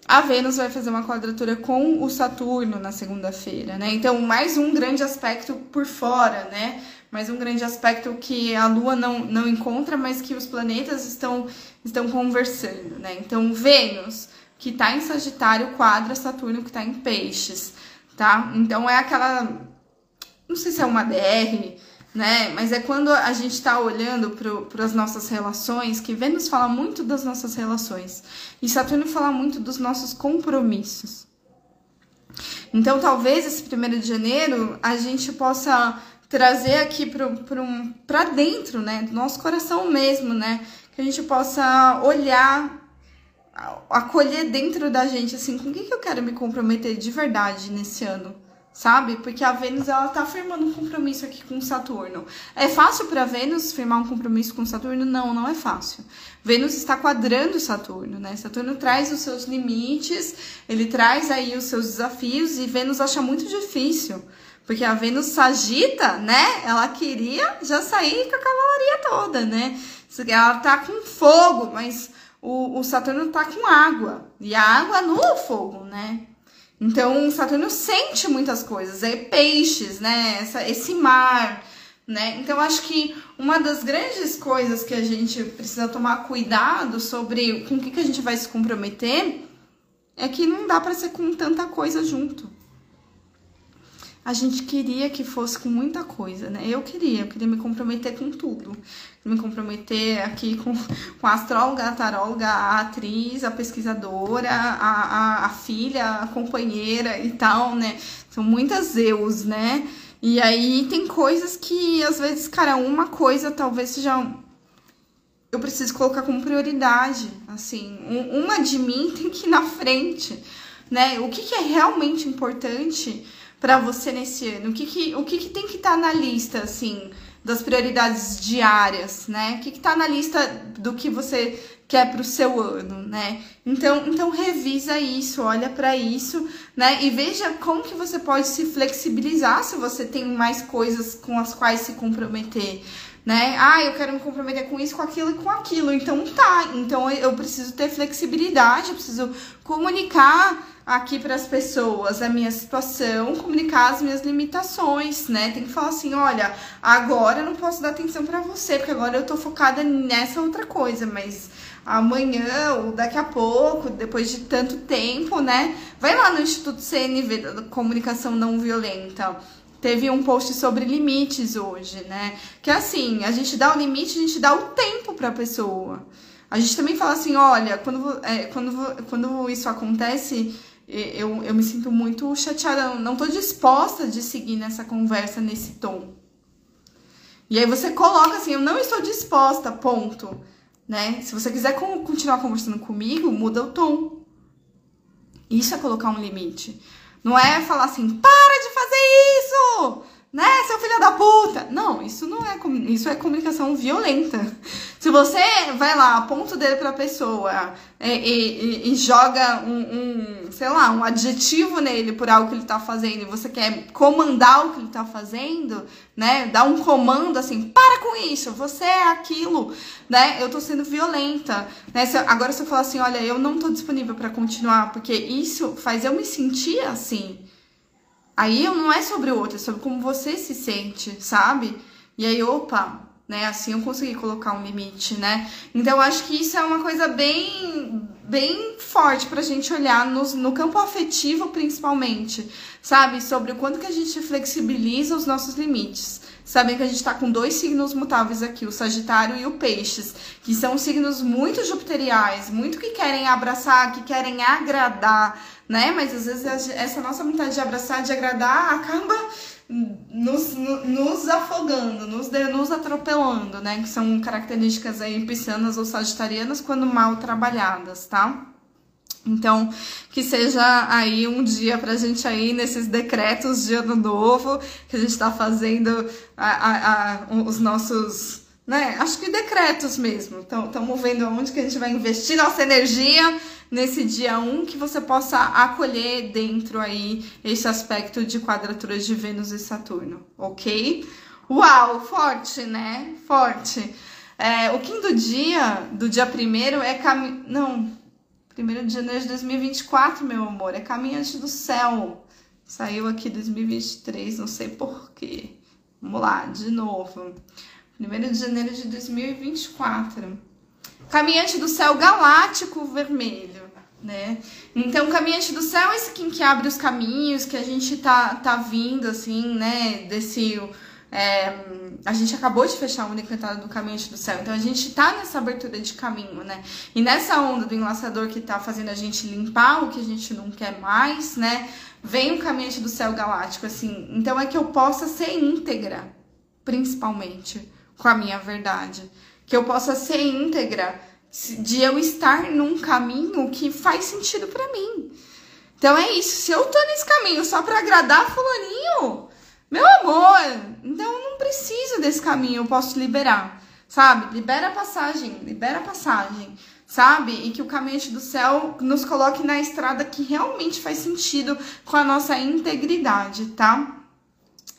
A Vênus vai fazer uma quadratura com o Saturno na segunda-feira, né? Então, mais um grande aspecto por fora, né? Mais um grande aspecto que a Lua não, não encontra, mas que os planetas estão, estão conversando, né? Então, Vênus que está em Sagitário quadra Saturno que está em Peixes, tá? Então é aquela, não sei se é uma DR, né? Mas é quando a gente está olhando para as nossas relações, que Vênus fala muito das nossas relações e Saturno fala muito dos nossos compromissos. Então, talvez esse primeiro de janeiro a gente possa trazer aqui para dentro, né, do nosso coração mesmo, né, que a gente possa olhar, acolher dentro da gente, assim, com o que, que eu quero me comprometer de verdade nesse ano sabe? Porque a Vênus ela tá firmando um compromisso aqui com Saturno. É fácil para Vênus firmar um compromisso com Saturno? Não, não é fácil. Vênus está quadrando Saturno, né? Saturno traz os seus limites, ele traz aí os seus desafios e Vênus acha muito difícil. Porque a Vênus sagita, né? Ela queria já sair com a cavalaria toda, né? Ela tá com fogo, mas o, o Saturno tá com água. E a água no fogo, né? Então, Saturno sente muitas coisas, é peixes, né? Essa, esse mar, né? Então, acho que uma das grandes coisas que a gente precisa tomar cuidado sobre com o que, que a gente vai se comprometer é que não dá para ser com tanta coisa junto a gente queria que fosse com muita coisa, né? Eu queria, eu queria me comprometer com tudo. Me comprometer aqui com, com a astróloga, a taróloga, a atriz, a pesquisadora, a, a, a filha, a companheira e tal, né? São muitas eus, né? E aí tem coisas que, às vezes, cara, uma coisa talvez seja eu preciso colocar como prioridade, assim, uma de mim tem que ir na frente, né? O que, que é realmente importante para você nesse ano? O que, que, o que, que tem que estar tá na lista, assim, das prioridades diárias, né? O que, que tá na lista do que você quer para o seu ano, né? Então, então revisa isso, olha para isso, né? E veja como que você pode se flexibilizar se você tem mais coisas com as quais se comprometer, né? Ah, eu quero me comprometer com isso, com aquilo e com aquilo. Então tá, então eu preciso ter flexibilidade, eu preciso comunicar aqui para as pessoas a minha situação, comunicar as minhas limitações, né? Tem que falar assim, olha, agora eu não posso dar atenção para você, porque agora eu tô focada nessa outra coisa, mas amanhã ou daqui a pouco, depois de tanto tempo, né? Vai lá no Instituto CNV da Comunicação Não Violenta. Teve um post sobre limites hoje, né? Que é assim, a gente dá o limite, a gente dá o tempo para a pessoa. A gente também fala assim, olha, quando, é, quando, quando isso acontece, eu, eu me sinto muito chateada, não estou disposta de seguir nessa conversa nesse tom. E aí você coloca assim, eu não estou disposta, ponto. Né? Se você quiser continuar conversando comigo, muda o tom. Isso é colocar um limite. Não é falar assim, para de fazer isso! né, seu filho da puta. Não, isso não é isso é comunicação violenta. Se você vai lá, aponta o dedo pra pessoa e, e, e joga um, um, sei lá, um adjetivo nele por algo que ele tá fazendo e você quer comandar o que ele tá fazendo, né? Dá um comando assim, para com isso, você é aquilo, né? Eu tô sendo violenta, né? Se, agora se eu falar assim, olha, eu não tô disponível para continuar, porque isso faz eu me sentir assim. Aí não é sobre o outro, é sobre como você se sente, sabe? E aí, opa, né? Assim eu consegui colocar um limite, né? Então acho que isso é uma coisa bem bem forte pra gente olhar no, no campo afetivo principalmente, sabe? Sobre o quanto que a gente flexibiliza os nossos limites. Sabem que a gente tá com dois signos mutáveis aqui, o Sagitário e o Peixes, que são signos muito jupiteriais, muito que querem abraçar, que querem agradar, né? Mas às vezes essa nossa vontade de abraçar, de agradar, acaba nos, nos afogando, nos, nos atropelando, né? Que são características aí piscianas ou sagitarianas quando mal trabalhadas, tá? Então, que seja aí um dia pra gente aí nesses decretos de ano novo, que a gente tá fazendo a, a, a, os nossos, né? Acho que decretos mesmo. Então, estamos vendo onde que a gente vai investir nossa energia nesse dia 1 que você possa acolher dentro aí esse aspecto de quadratura de Vênus e Saturno, ok? Uau, forte, né? Forte. É, o quinto dia do dia primeiro é caminho. Não, primeiro de janeiro de 2024, meu amor, é Caminhante do Céu. Saiu aqui 2023, não sei porquê. Vamos lá, de novo. Primeiro de janeiro de 2024. Caminhante do céu galáctico vermelho. né? Então, caminhante do céu é esse quem que abre os caminhos, que a gente tá, tá vindo, assim, né? Desse. É, a gente acabou de fechar o único entrada do caminhante do céu, então a gente tá nessa abertura de caminho, né? E nessa onda do enlaçador que tá fazendo a gente limpar o que a gente não quer mais, né? Vem o caminhante do céu galáctico, assim. Então é que eu possa ser íntegra, principalmente, com a minha verdade. Que eu possa ser íntegra de eu estar num caminho que faz sentido para mim. Então é isso. Se eu tô nesse caminho só para agradar fulaninho, meu amor, então eu não preciso desse caminho, eu posso liberar. Sabe? Libera a passagem, libera a passagem, sabe? E que o caminho do céu nos coloque na estrada que realmente faz sentido com a nossa integridade, tá?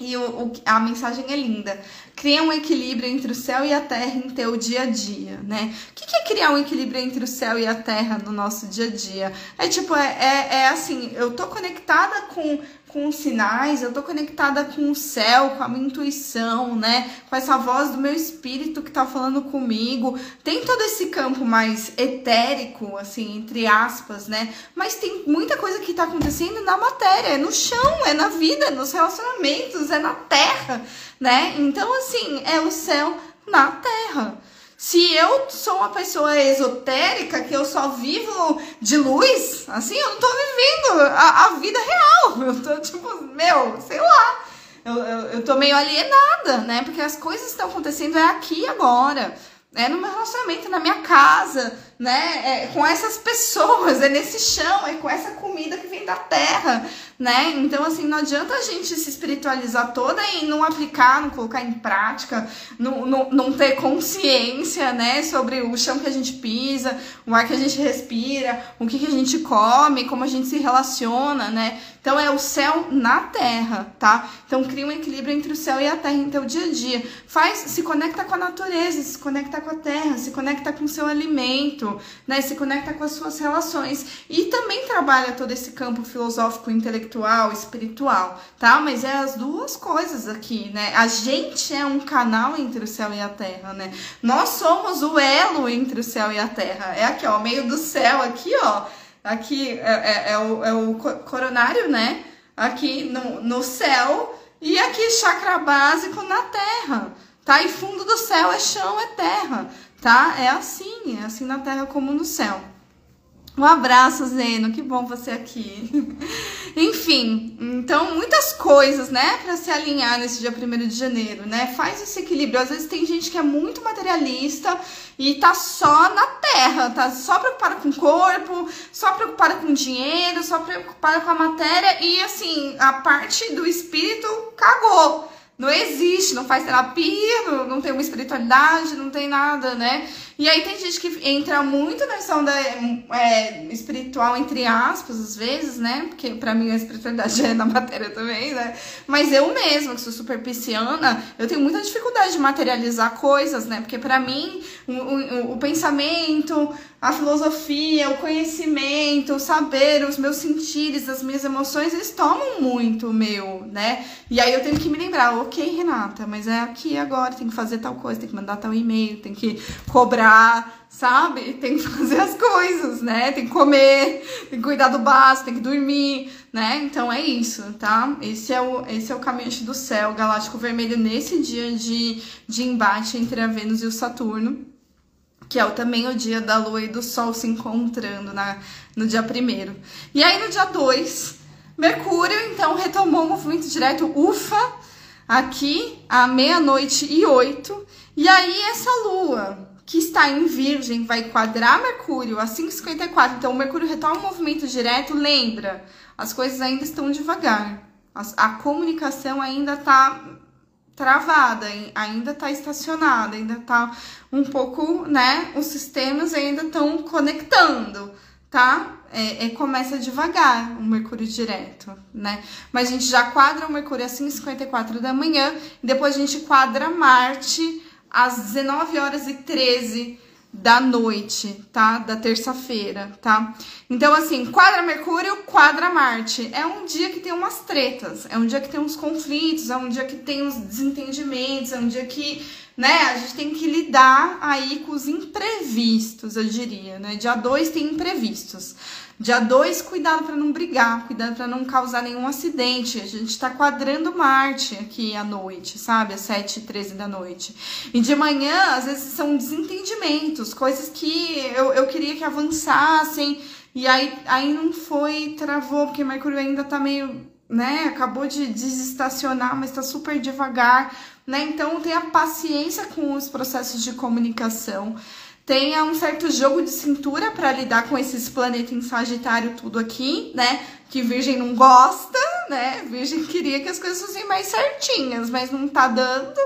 E o, o, a mensagem é linda. Cria um equilíbrio entre o céu e a terra em teu dia a dia, né? O que, que é criar um equilíbrio entre o céu e a terra no nosso dia a dia? É tipo, é, é, é assim, eu tô conectada com com os sinais, eu tô conectada com o céu, com a minha intuição, né? Com essa voz do meu espírito que tá falando comigo. Tem todo esse campo mais etérico, assim, entre aspas, né? Mas tem muita coisa que tá acontecendo na matéria, é no chão, é na vida, é nos relacionamentos, é na terra, né? Então, assim, é o céu na terra. Se eu sou uma pessoa esotérica, que eu só vivo de luz, assim, eu não tô vivendo a, a vida real. Eu tô tipo, meu, sei lá. Eu, eu, eu tô meio alienada, né? Porque as coisas estão acontecendo é aqui agora. É no meu relacionamento, na minha casa, né? É com essas pessoas, é nesse chão, é com essa comida que vem da terra, né? Então, assim, não adianta a gente se espiritualizar toda e não aplicar, não colocar em prática, não, não, não ter consciência, né, sobre o chão que a gente pisa, o ar que a gente respira, o que, que a gente come, como a gente se relaciona, né? Então, é o céu na terra, tá? Então, cria um equilíbrio entre o céu e a terra em teu dia a dia. Faz, se conecta com a natureza, se conecta com a terra, se conecta com o seu alimento, né? Se conecta com as suas relações. E também trabalha todo esse campo filosófico intelectual, espiritual, tá? Mas é as duas coisas aqui, né? A gente é um canal entre o céu e a terra, né? Nós somos o elo entre o céu e a terra. É aqui, ó, meio do céu, aqui, ó. Aqui é, é, é, o, é o coronário, né? Aqui no, no céu e aqui chakra básico na terra, tá? E fundo do céu é chão, é terra, tá? É assim, é assim na terra como no céu. Um abraço, Zeno, que bom você aqui. Enfim, então muitas coisas, né, para se alinhar nesse dia 1 de janeiro, né? Faz esse equilíbrio. Às vezes tem gente que é muito materialista e tá só na terra, tá só preocupada com o corpo, só preocupada com dinheiro, só preocupada com a matéria e assim, a parte do espírito cagou. Não existe, não faz terapia, não, não tem uma espiritualidade, não tem nada, né? E aí tem gente que entra muito nessa onda é, espiritual, entre aspas, às vezes, né? Porque pra mim a espiritualidade é na matéria também, né? Mas eu mesma, que sou super pisciana, eu tenho muita dificuldade de materializar coisas, né? Porque pra mim o, o, o pensamento, a filosofia, o conhecimento, o saber, os meus sentidos, as minhas emoções, eles tomam muito meu, né? E aí eu tenho que me lembrar, ok, Renata, mas é aqui agora, tem que fazer tal coisa, tem que mandar tal e-mail, tem que cobrar, sabe? Tem que fazer as coisas, né? Tem que comer, tem que cuidar do básico, tem que dormir, né? Então é isso, tá? Esse é o, esse é o caminho do céu galáctico vermelho nesse dia de, de embate entre a Vênus e o Saturno que é também o dia da lua e do sol se encontrando na, no dia primeiro. E aí no dia 2, Mercúrio então retomou o movimento direto, ufa, aqui à meia-noite e oito. E aí essa lua que está em Virgem vai quadrar Mercúrio a 5,54. Então o Mercúrio retoma o movimento direto, lembra, as coisas ainda estão devagar. A, comunicação ainda está travada, ainda está estacionada, ainda está um pouco, né? Os sistemas ainda estão conectando, tá? É, é, começa devagar o Mercúrio direto, né? Mas a gente já quadra o Mercúrio às 5h54 da manhã, depois a gente quadra Marte às 19 horas e 13 da noite, tá? Da terça-feira, tá? Então, assim, quadra Mercúrio, quadra Marte. É um dia que tem umas tretas, é um dia que tem uns conflitos, é um dia que tem uns desentendimentos, é um dia que, né, a gente tem que lidar aí com os imprevistos, eu diria, né? Dia 2 tem imprevistos. Dia 2, cuidado para não brigar, cuidado para não causar nenhum acidente. A gente está quadrando Marte aqui à noite, sabe? Às 7 e 13 da noite. E de manhã, às vezes, são desentendimentos, coisas que eu, eu queria que avançassem. E aí, aí não foi, travou, porque Mercúrio ainda tá meio, né? Acabou de desestacionar, mas tá super devagar, né? Então tenha paciência com os processos de comunicação tenha um certo jogo de cintura para lidar com esses planetas em Sagitário tudo aqui, né? Que Virgem não gosta, né? Virgem queria que as coisas fossem mais certinhas, mas não tá dando,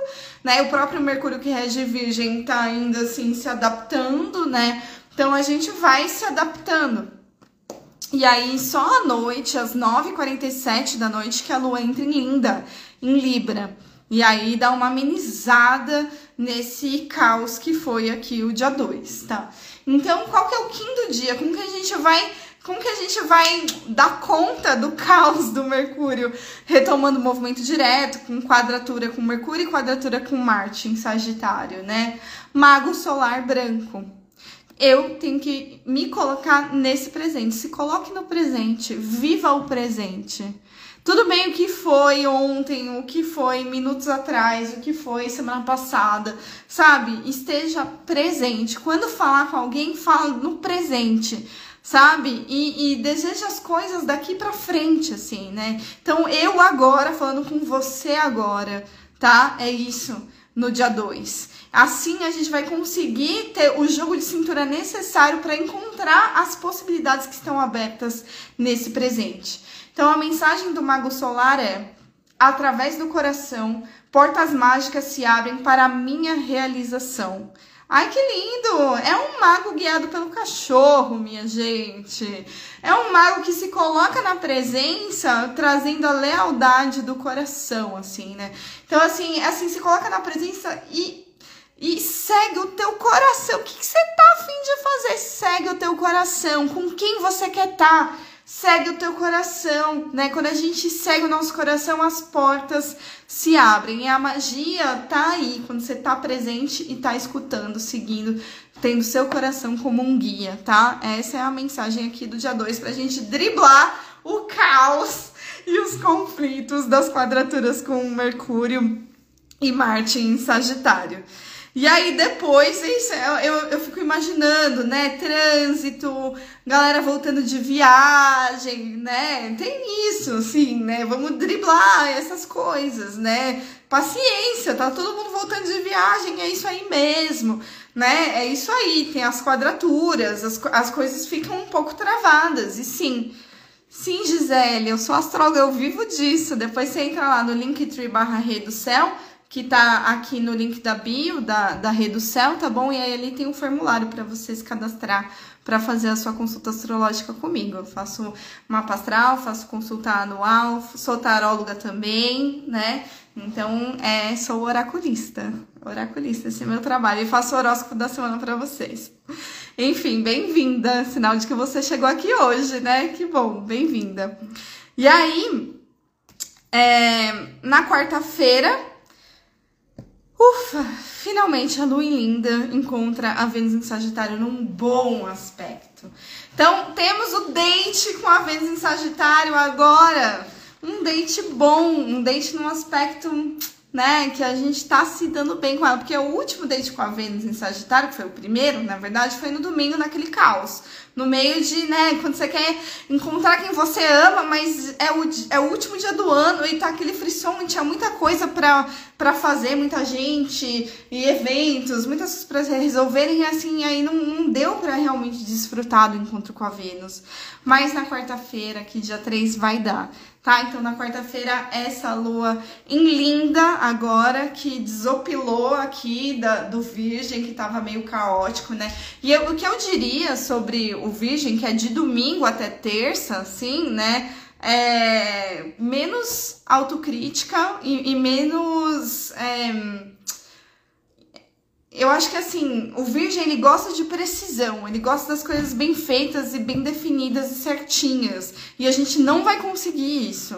né? O próprio Mercúrio que rege Virgem tá ainda assim se adaptando, né? Então a gente vai se adaptando. E aí, só à noite, às 9h47 da noite, que a lua entra em Linda, em Libra. E aí dá uma amenizada nesse caos que foi aqui o dia 2, tá? Então, qual que é o quinto dia? Como que a gente vai como que a gente vai dar conta do caos do Mercúrio, retomando o movimento direto, com quadratura com Mercúrio e quadratura com Marte em Sagitário, né? Mago solar branco. Eu tenho que me colocar nesse presente. Se coloque no presente, viva o presente. Tudo bem o que foi ontem, o que foi minutos atrás, o que foi semana passada, sabe? Esteja presente. Quando falar com alguém, fala no presente, sabe? E, e deseja as coisas daqui para frente, assim, né? Então, eu agora, falando com você agora, tá? É isso, no dia 2. Assim a gente vai conseguir ter o jogo de cintura necessário para encontrar as possibilidades que estão abertas nesse presente. Então a mensagem do Mago Solar é: através do coração, portas mágicas se abrem para a minha realização. Ai, que lindo! É um mago guiado pelo cachorro, minha gente. É um mago que se coloca na presença, trazendo a lealdade do coração, assim, né? Então, assim, assim, se coloca na presença e, e segue o teu coração. O que, que você tá afim de fazer? Segue o teu coração. Com quem você quer estar? Tá? Segue o teu coração, né? Quando a gente segue o nosso coração, as portas se abrem. E a magia tá aí, quando você tá presente e tá escutando, seguindo, tendo seu coração como um guia, tá? Essa é a mensagem aqui do dia 2 pra gente driblar o caos e os conflitos das quadraturas com Mercúrio e Marte em Sagitário. E aí depois, isso, eu, eu fico imaginando, né? Trânsito, galera voltando de viagem, né? Tem isso, assim, né? Vamos driblar essas coisas, né? Paciência, tá todo mundo voltando de viagem, é isso aí mesmo, né? É isso aí, tem as quadraturas, as, as coisas ficam um pouco travadas, e sim. Sim, Gisele, eu sou astróloga, eu vivo disso. Depois você entra lá no Linktree barra Rei do Céu, que tá aqui no link da bio da, da Rede do Céu, tá bom? E aí ali tem um formulário para você se cadastrar para fazer a sua consulta astrológica comigo. Eu faço mapa astral, faço consulta anual, sou taróloga também, né? Então, é, sou oraculista. Oraculista, esse é meu trabalho. E faço o horóscopo da semana para vocês. Enfim, bem-vinda. Sinal de que você chegou aqui hoje, né? Que bom, bem-vinda. E aí, é, na quarta-feira, Ufa! Finalmente a lua em Linda encontra a Vênus em Sagitário num bom aspecto. Então, temos o date com a Vênus em Sagitário agora. Um date bom, um date num aspecto né, que a gente tá se dando bem com ela, porque o último date com a Vênus em Sagitário, que foi o primeiro, na verdade, foi no domingo, naquele caos. No meio de, né, quando você quer encontrar quem você ama, mas é o, é o último dia do ano e tá aquele frisson e tinha muita coisa pra, fazer, muita gente e eventos, muitas coisas pra resolverem e assim, aí não, não deu pra realmente desfrutar do encontro com a Vênus. Mas na quarta-feira, que dia 3, vai dar tá? Então na quarta-feira essa lua em linda agora que desopilou aqui da, do Virgem que tava meio caótico, né? E eu, o que eu diria sobre o Virgem que é de domingo até terça, assim, né? É, menos autocrítica e, e menos é, eu acho que assim, o virgem ele gosta de precisão, ele gosta das coisas bem feitas e bem definidas e certinhas. E a gente não vai conseguir isso,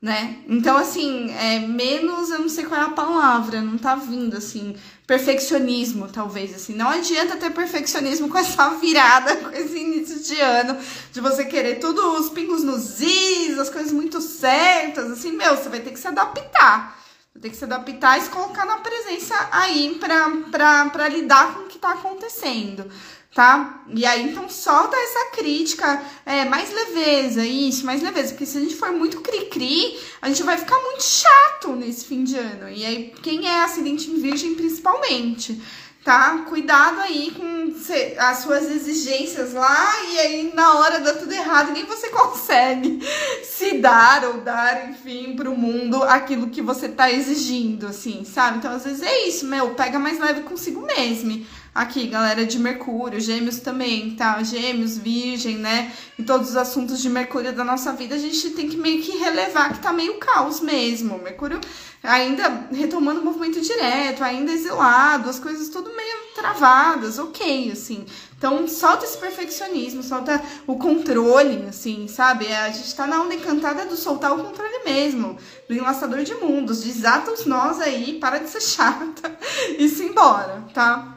né? Então, assim, é menos, eu não sei qual é a palavra, não tá vindo, assim, perfeccionismo, talvez, assim. Não adianta ter perfeccionismo com essa virada, com esse início de ano, de você querer tudo, os pingos nos is, as coisas muito certas, assim, meu, você vai ter que se adaptar. Vai ter que se adaptar e se colocar na presença aí pra, lidar com o que tá acontecendo tá? E aí, então, solta essa crítica, é, mais leveza, isso, mais leveza, porque se a gente for muito cri-cri, a gente vai ficar muito chato nesse fim de ano. E aí, quem é acidente em virgem, principalmente, tá? Cuidado aí com as suas exigências lá, e aí, na hora dá tudo errado, nem você consegue se dar ou dar, enfim, pro mundo aquilo que você tá exigindo, assim, sabe? Então, às vezes é isso, meu, pega mais leve consigo mesmo aqui, galera de Mercúrio, Gêmeos também, tá? Gêmeos, Virgem, né? Em todos os assuntos de Mercúrio da nossa vida, a gente tem que meio que relevar que tá meio caos mesmo. Mercúrio ainda retomando o movimento direto, ainda exilado, as coisas tudo meio travadas, ok, assim. Então, solta esse perfeccionismo, solta o controle, assim, sabe? A gente tá na onda encantada do soltar o controle mesmo, do enlaçador de mundos. Desata os nós aí, para de ser chata e se embora, tá?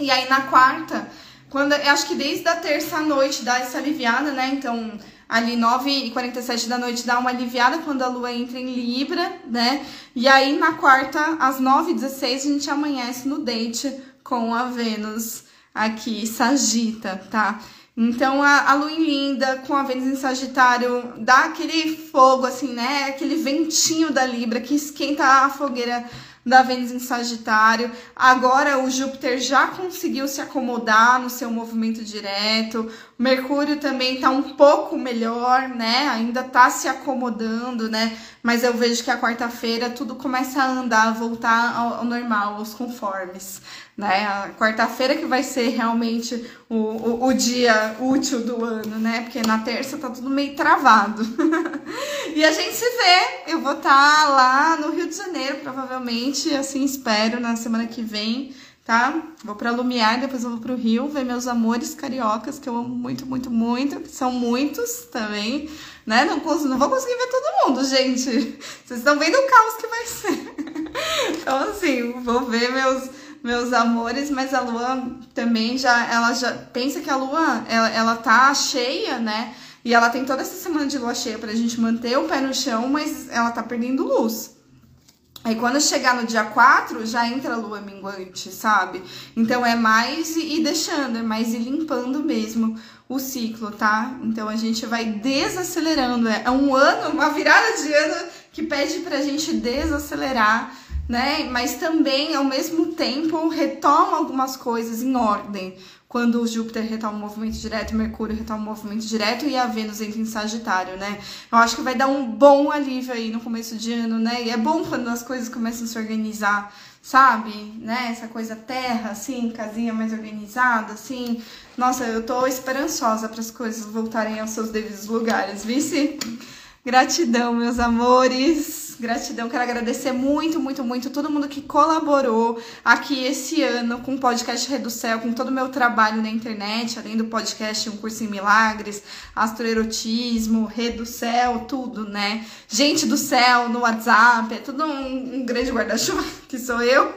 E aí na quarta, quando acho que desde a terça noite dá essa aliviada, né? Então, ali 9h47 da noite dá uma aliviada quando a lua entra em Libra, né? E aí na quarta, às 9h16, a gente amanhece no date com a Vênus aqui, Sagita, tá? Então a, a lua em linda com a Vênus em Sagitário dá aquele fogo, assim, né? Aquele ventinho da Libra que esquenta a fogueira da Vênus em Sagitário. Agora o Júpiter já conseguiu se acomodar no seu movimento direto. Mercúrio também tá um pouco melhor, né? Ainda tá se acomodando, né? Mas eu vejo que a quarta-feira tudo começa a andar, a voltar ao, ao normal, aos conformes né? A quarta-feira que vai ser realmente o, o, o, dia útil do ano, né? Porque na terça tá tudo meio travado. e a gente se vê. Eu vou estar tá lá no Rio de Janeiro, provavelmente, assim espero, na semana que vem, tá? Vou pra Lumiar, depois eu vou pro Rio ver meus amores cariocas, que eu amo muito, muito, muito, que são muitos também, né? Não, não vou conseguir ver todo mundo, gente. Vocês estão vendo o caos que vai ser. então, assim, vou ver meus meus amores, mas a lua também já, ela já pensa que a lua, ela, ela tá cheia, né? E ela tem toda essa semana de lua cheia pra gente manter o pé no chão, mas ela tá perdendo luz. Aí quando chegar no dia 4, já entra a lua minguante, sabe? Então é mais ir deixando, é mais ir limpando mesmo o ciclo, tá? Então a gente vai desacelerando. É um ano, uma virada de ano que pede pra gente desacelerar né? Mas também, ao mesmo tempo, retoma algumas coisas em ordem. Quando o Júpiter retoma o movimento direto, Mercúrio retoma o movimento direto e a Vênus entra em Sagitário, né? Eu acho que vai dar um bom alívio aí no começo de ano, né? E é bom quando as coisas começam a se organizar, sabe? Né? Essa coisa terra, assim, casinha mais organizada, assim. Nossa, eu tô esperançosa para as coisas voltarem aos seus devidos lugares, vice? Gratidão, meus amores. Gratidão. Quero agradecer muito, muito, muito todo mundo que colaborou aqui esse ano com o podcast Reducel, com todo o meu trabalho na internet, além do podcast Um Curso em Milagres, Astroerotismo, Reducel, tudo, né? Gente do céu no WhatsApp, é tudo um, um grande guarda-chuva, que sou eu.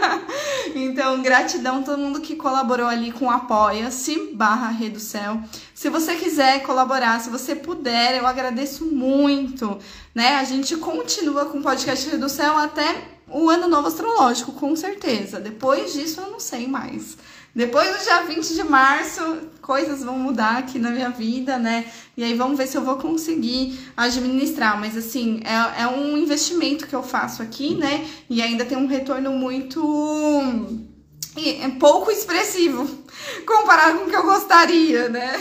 então, gratidão a todo mundo que colaborou ali com Apoia-se barra Reducel. Se você quiser colaborar, se você puder, eu agradeço muito, né? A gente continua com o podcast do Céu até o ano novo astrológico, com certeza. Depois disso, eu não sei mais. Depois do dia 20 de março, coisas vão mudar aqui na minha vida, né? E aí vamos ver se eu vou conseguir administrar. Mas assim, é, é um investimento que eu faço aqui, né? E ainda tem um retorno muito é pouco expressivo comparado com o que eu gostaria, né?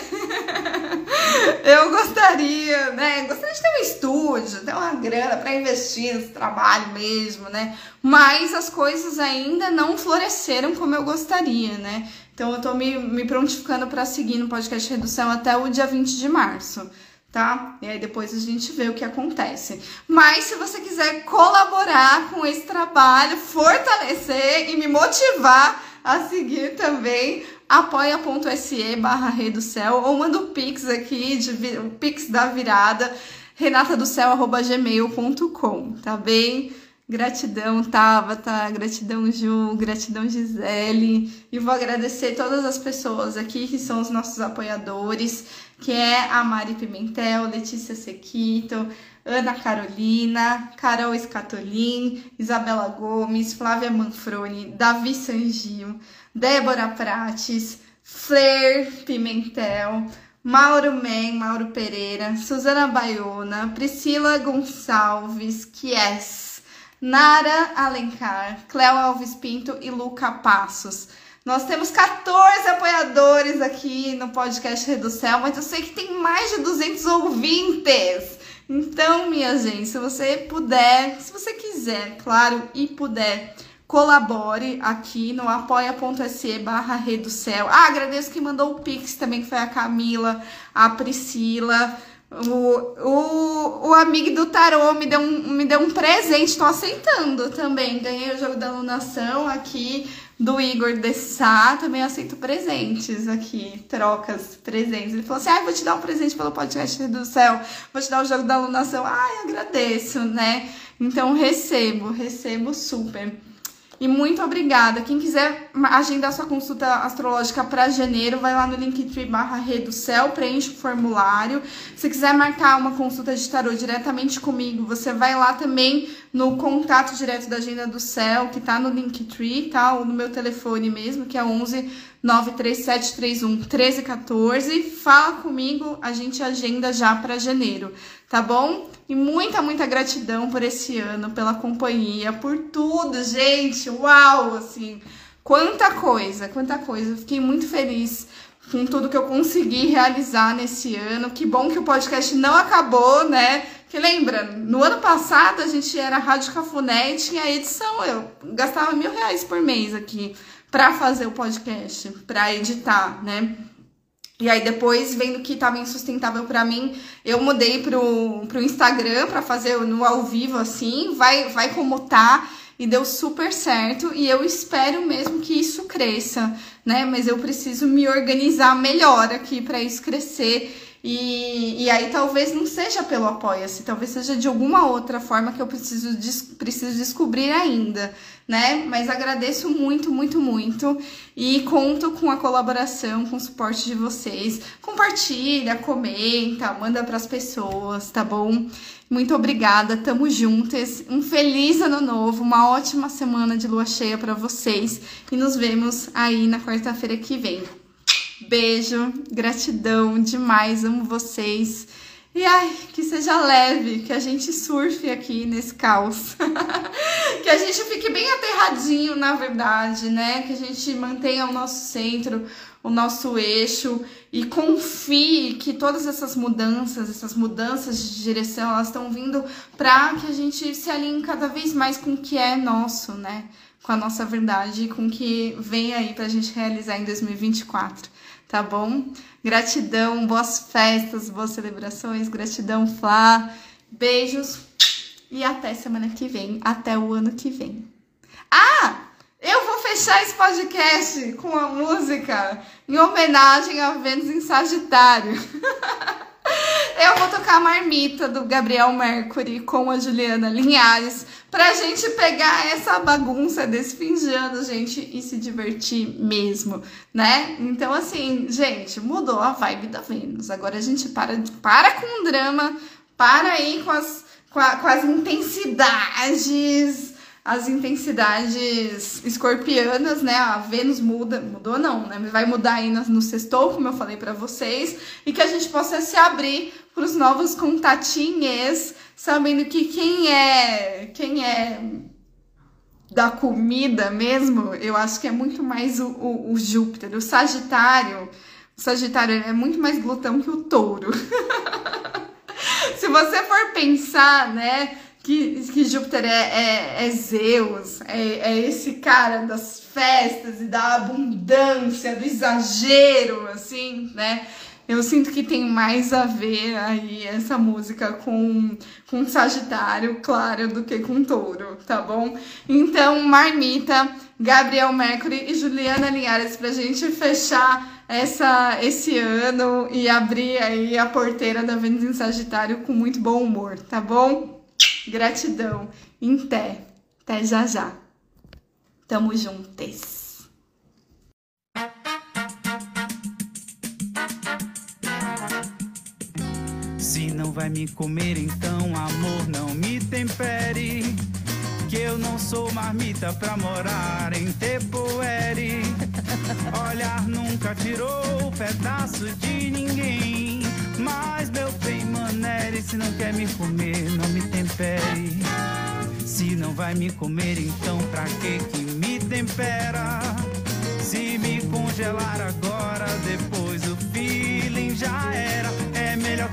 eu gostaria, né? Gostaria de ter um estúdio, ter uma grana para investir nesse trabalho mesmo, né? Mas as coisas ainda não floresceram como eu gostaria, né? Então eu tô me, me prontificando para seguir no podcast Redução até o dia 20 de março tá? E aí depois a gente vê o que acontece. Mas se você quiser colaborar com esse trabalho, fortalecer e me motivar a seguir também, apoia.se barra Rei do Céu ou manda o Pix aqui, de, o Pix da virada renatadocel.gmail.com, tá bem? Gratidão, Tabata, gratidão, Ju, gratidão, Gisele. E vou agradecer todas as pessoas aqui que são os nossos apoiadores, que é a Mari Pimentel, Letícia Sequito, Ana Carolina, Carol Escatolin, Isabela Gomes, Flávia Manfroni, Davi Sangio, Débora Prates, Flair Pimentel, Mauro Men, Mauro Pereira, Suzana Baiona, Priscila Gonçalves, Kies, Nara Alencar, Cléo Alves Pinto e Luca Passos. Nós temos 14 apoiadores aqui no podcast Reducel, mas eu sei que tem mais de 200 ouvintes. Então, minha gente, se você puder, se você quiser, claro, e puder, colabore aqui no apoia.se barra Reducel. Ah, agradeço quem mandou o Pix também, que foi a Camila, a Priscila, o, o, o amigo do tarô me deu um, me deu um presente, tô aceitando também. Ganhei o jogo da alunação aqui do Igor Dessá, também aceito presentes aqui, trocas, presentes. Ele falou assim: ah, vou te dar um presente pelo podcast do céu, vou te dar o jogo da alunação. Ai, agradeço, né? Então recebo, recebo super. E muito obrigada. Quem quiser agendar sua consulta astrológica para janeiro, vai lá no linktree barra Céu, preenche o formulário. Se quiser marcar uma consulta de tarô diretamente comigo, você vai lá também no contato direto da Agenda do Céu, que tá no Linktree, tá? Ou no meu telefone mesmo, que é 11 93731 1314. Fala comigo, a gente agenda já para janeiro, tá bom? E muita, muita gratidão por esse ano, pela companhia, por tudo, gente. Uau, assim, quanta coisa, quanta coisa. Fiquei muito feliz com tudo que eu consegui realizar nesse ano. Que bom que o podcast não acabou, né? Que lembra, no ano passado a gente era Rádio Cafuné e tinha edição. Eu gastava mil reais por mês aqui para fazer o podcast, para editar, né? E aí depois, vendo que tava insustentável para mim, eu mudei pro, pro Instagram para fazer no ao vivo assim, vai vai como tá e deu super certo e eu espero mesmo que isso cresça, né? Mas eu preciso me organizar melhor aqui para isso crescer. E, e aí talvez não seja pelo apoia-se, talvez seja de alguma outra forma que eu preciso, des preciso descobrir ainda né? Mas agradeço muito, muito, muito e conto com a colaboração, com o suporte de vocês. Compartilha, comenta, manda para as pessoas, tá bom? Muito obrigada, tamo juntas. Um feliz ano novo, uma ótima semana de lua cheia para vocês e nos vemos aí na quarta-feira que vem. Beijo, gratidão demais, amo vocês. E ai, que seja leve, que a gente surfe aqui nesse caos. que a gente fique bem aterradinho, na verdade, né? Que a gente mantenha o nosso centro, o nosso eixo e confie que todas essas mudanças, essas mudanças de direção, elas estão vindo para que a gente se alinhe cada vez mais com o que é nosso, né? Com a nossa verdade, com o que vem aí pra gente realizar em 2024 tá bom? Gratidão, boas festas, boas celebrações, gratidão, Flá. Beijos e até semana que vem, até o ano que vem. Ah! Eu vou fechar esse podcast com a música em homenagem a Vênus em Sagitário. Eu vou tocar a marmita do Gabriel Mercury com a Juliana Linhares pra gente pegar essa bagunça desse fim de ano, gente, e se divertir mesmo, né? Então, assim, gente, mudou a vibe da Vênus. Agora a gente para, para com o drama, para aí com as, com, a, com as intensidades as intensidades escorpianas, né? A Vênus muda, mudou não, né? Vai mudar aí no, sextou, como eu falei para vocês, e que a gente possa se abrir para os novos contatinhos, sabendo que quem é, quem é da comida mesmo, eu acho que é muito mais o, o, o Júpiter, o Sagitário. O Sagitário é muito mais glutão que o touro. Se você for pensar, né? que, que Júpiter é, é, é Zeus, é, é, esse cara das festas e da abundância, do exagero, assim, né? Eu sinto que tem mais a ver aí essa música com, com Sagitário, claro, do que com Touro, tá bom? Então, Marmita, Gabriel Mercury e Juliana Linhares pra gente fechar essa, esse ano e abrir aí a porteira da Vênus em Sagitário com muito bom humor, tá bom? Gratidão. Em té. Até já já. Tamo juntas. Não vai me comer, então amor, não me tempere. Que eu não sou marmita pra morar em Tepoere. Olhar nunca tirou pedaço de ninguém. Mas meu bem, manere, se não quer me comer, não me tempere. Se não vai me comer, então pra que que me tempera? Se me congelar agora, depois o feeling já era.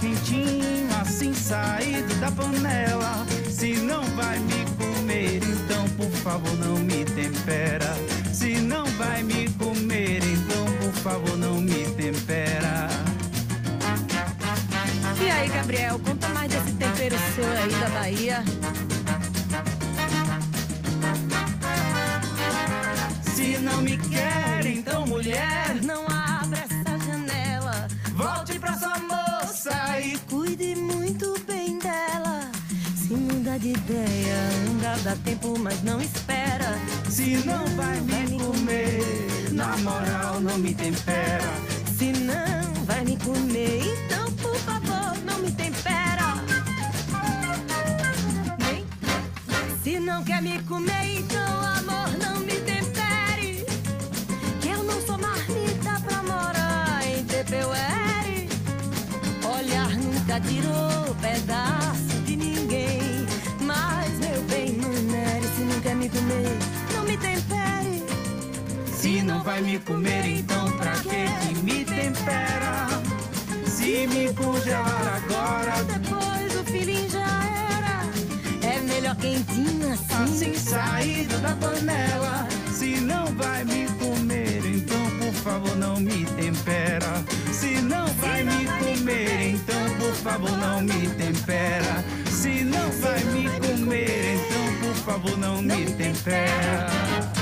Quentinho, assim saído da panela. Se não vai me comer, então por favor não me tempera. Se não vai me comer, então por favor não me tempera. E aí, Gabriel, conta mais desse tempero seu aí da Bahia. Se não me quer, então mulher, Não abra muda de ideia, ainda dá tempo, mas não espera. Se não vai me comer, na moral não me tempera. Se não vai me comer, então por favor não me tempera. Nem. Se não quer me comer, então amor não me tempere. Que eu não sou marmita pra morar em Tepeuere. Olhar nunca tirou vai me comer, então pra que que me tempera? Se me congelar agora, Depois o feeling já era. É melhor quentinho assim. assim saído da panela. Se não vai me comer, então por favor não me tempera. Se não vai me comer, então por favor não me tempera. Se não vai me comer, então por favor não me tempera.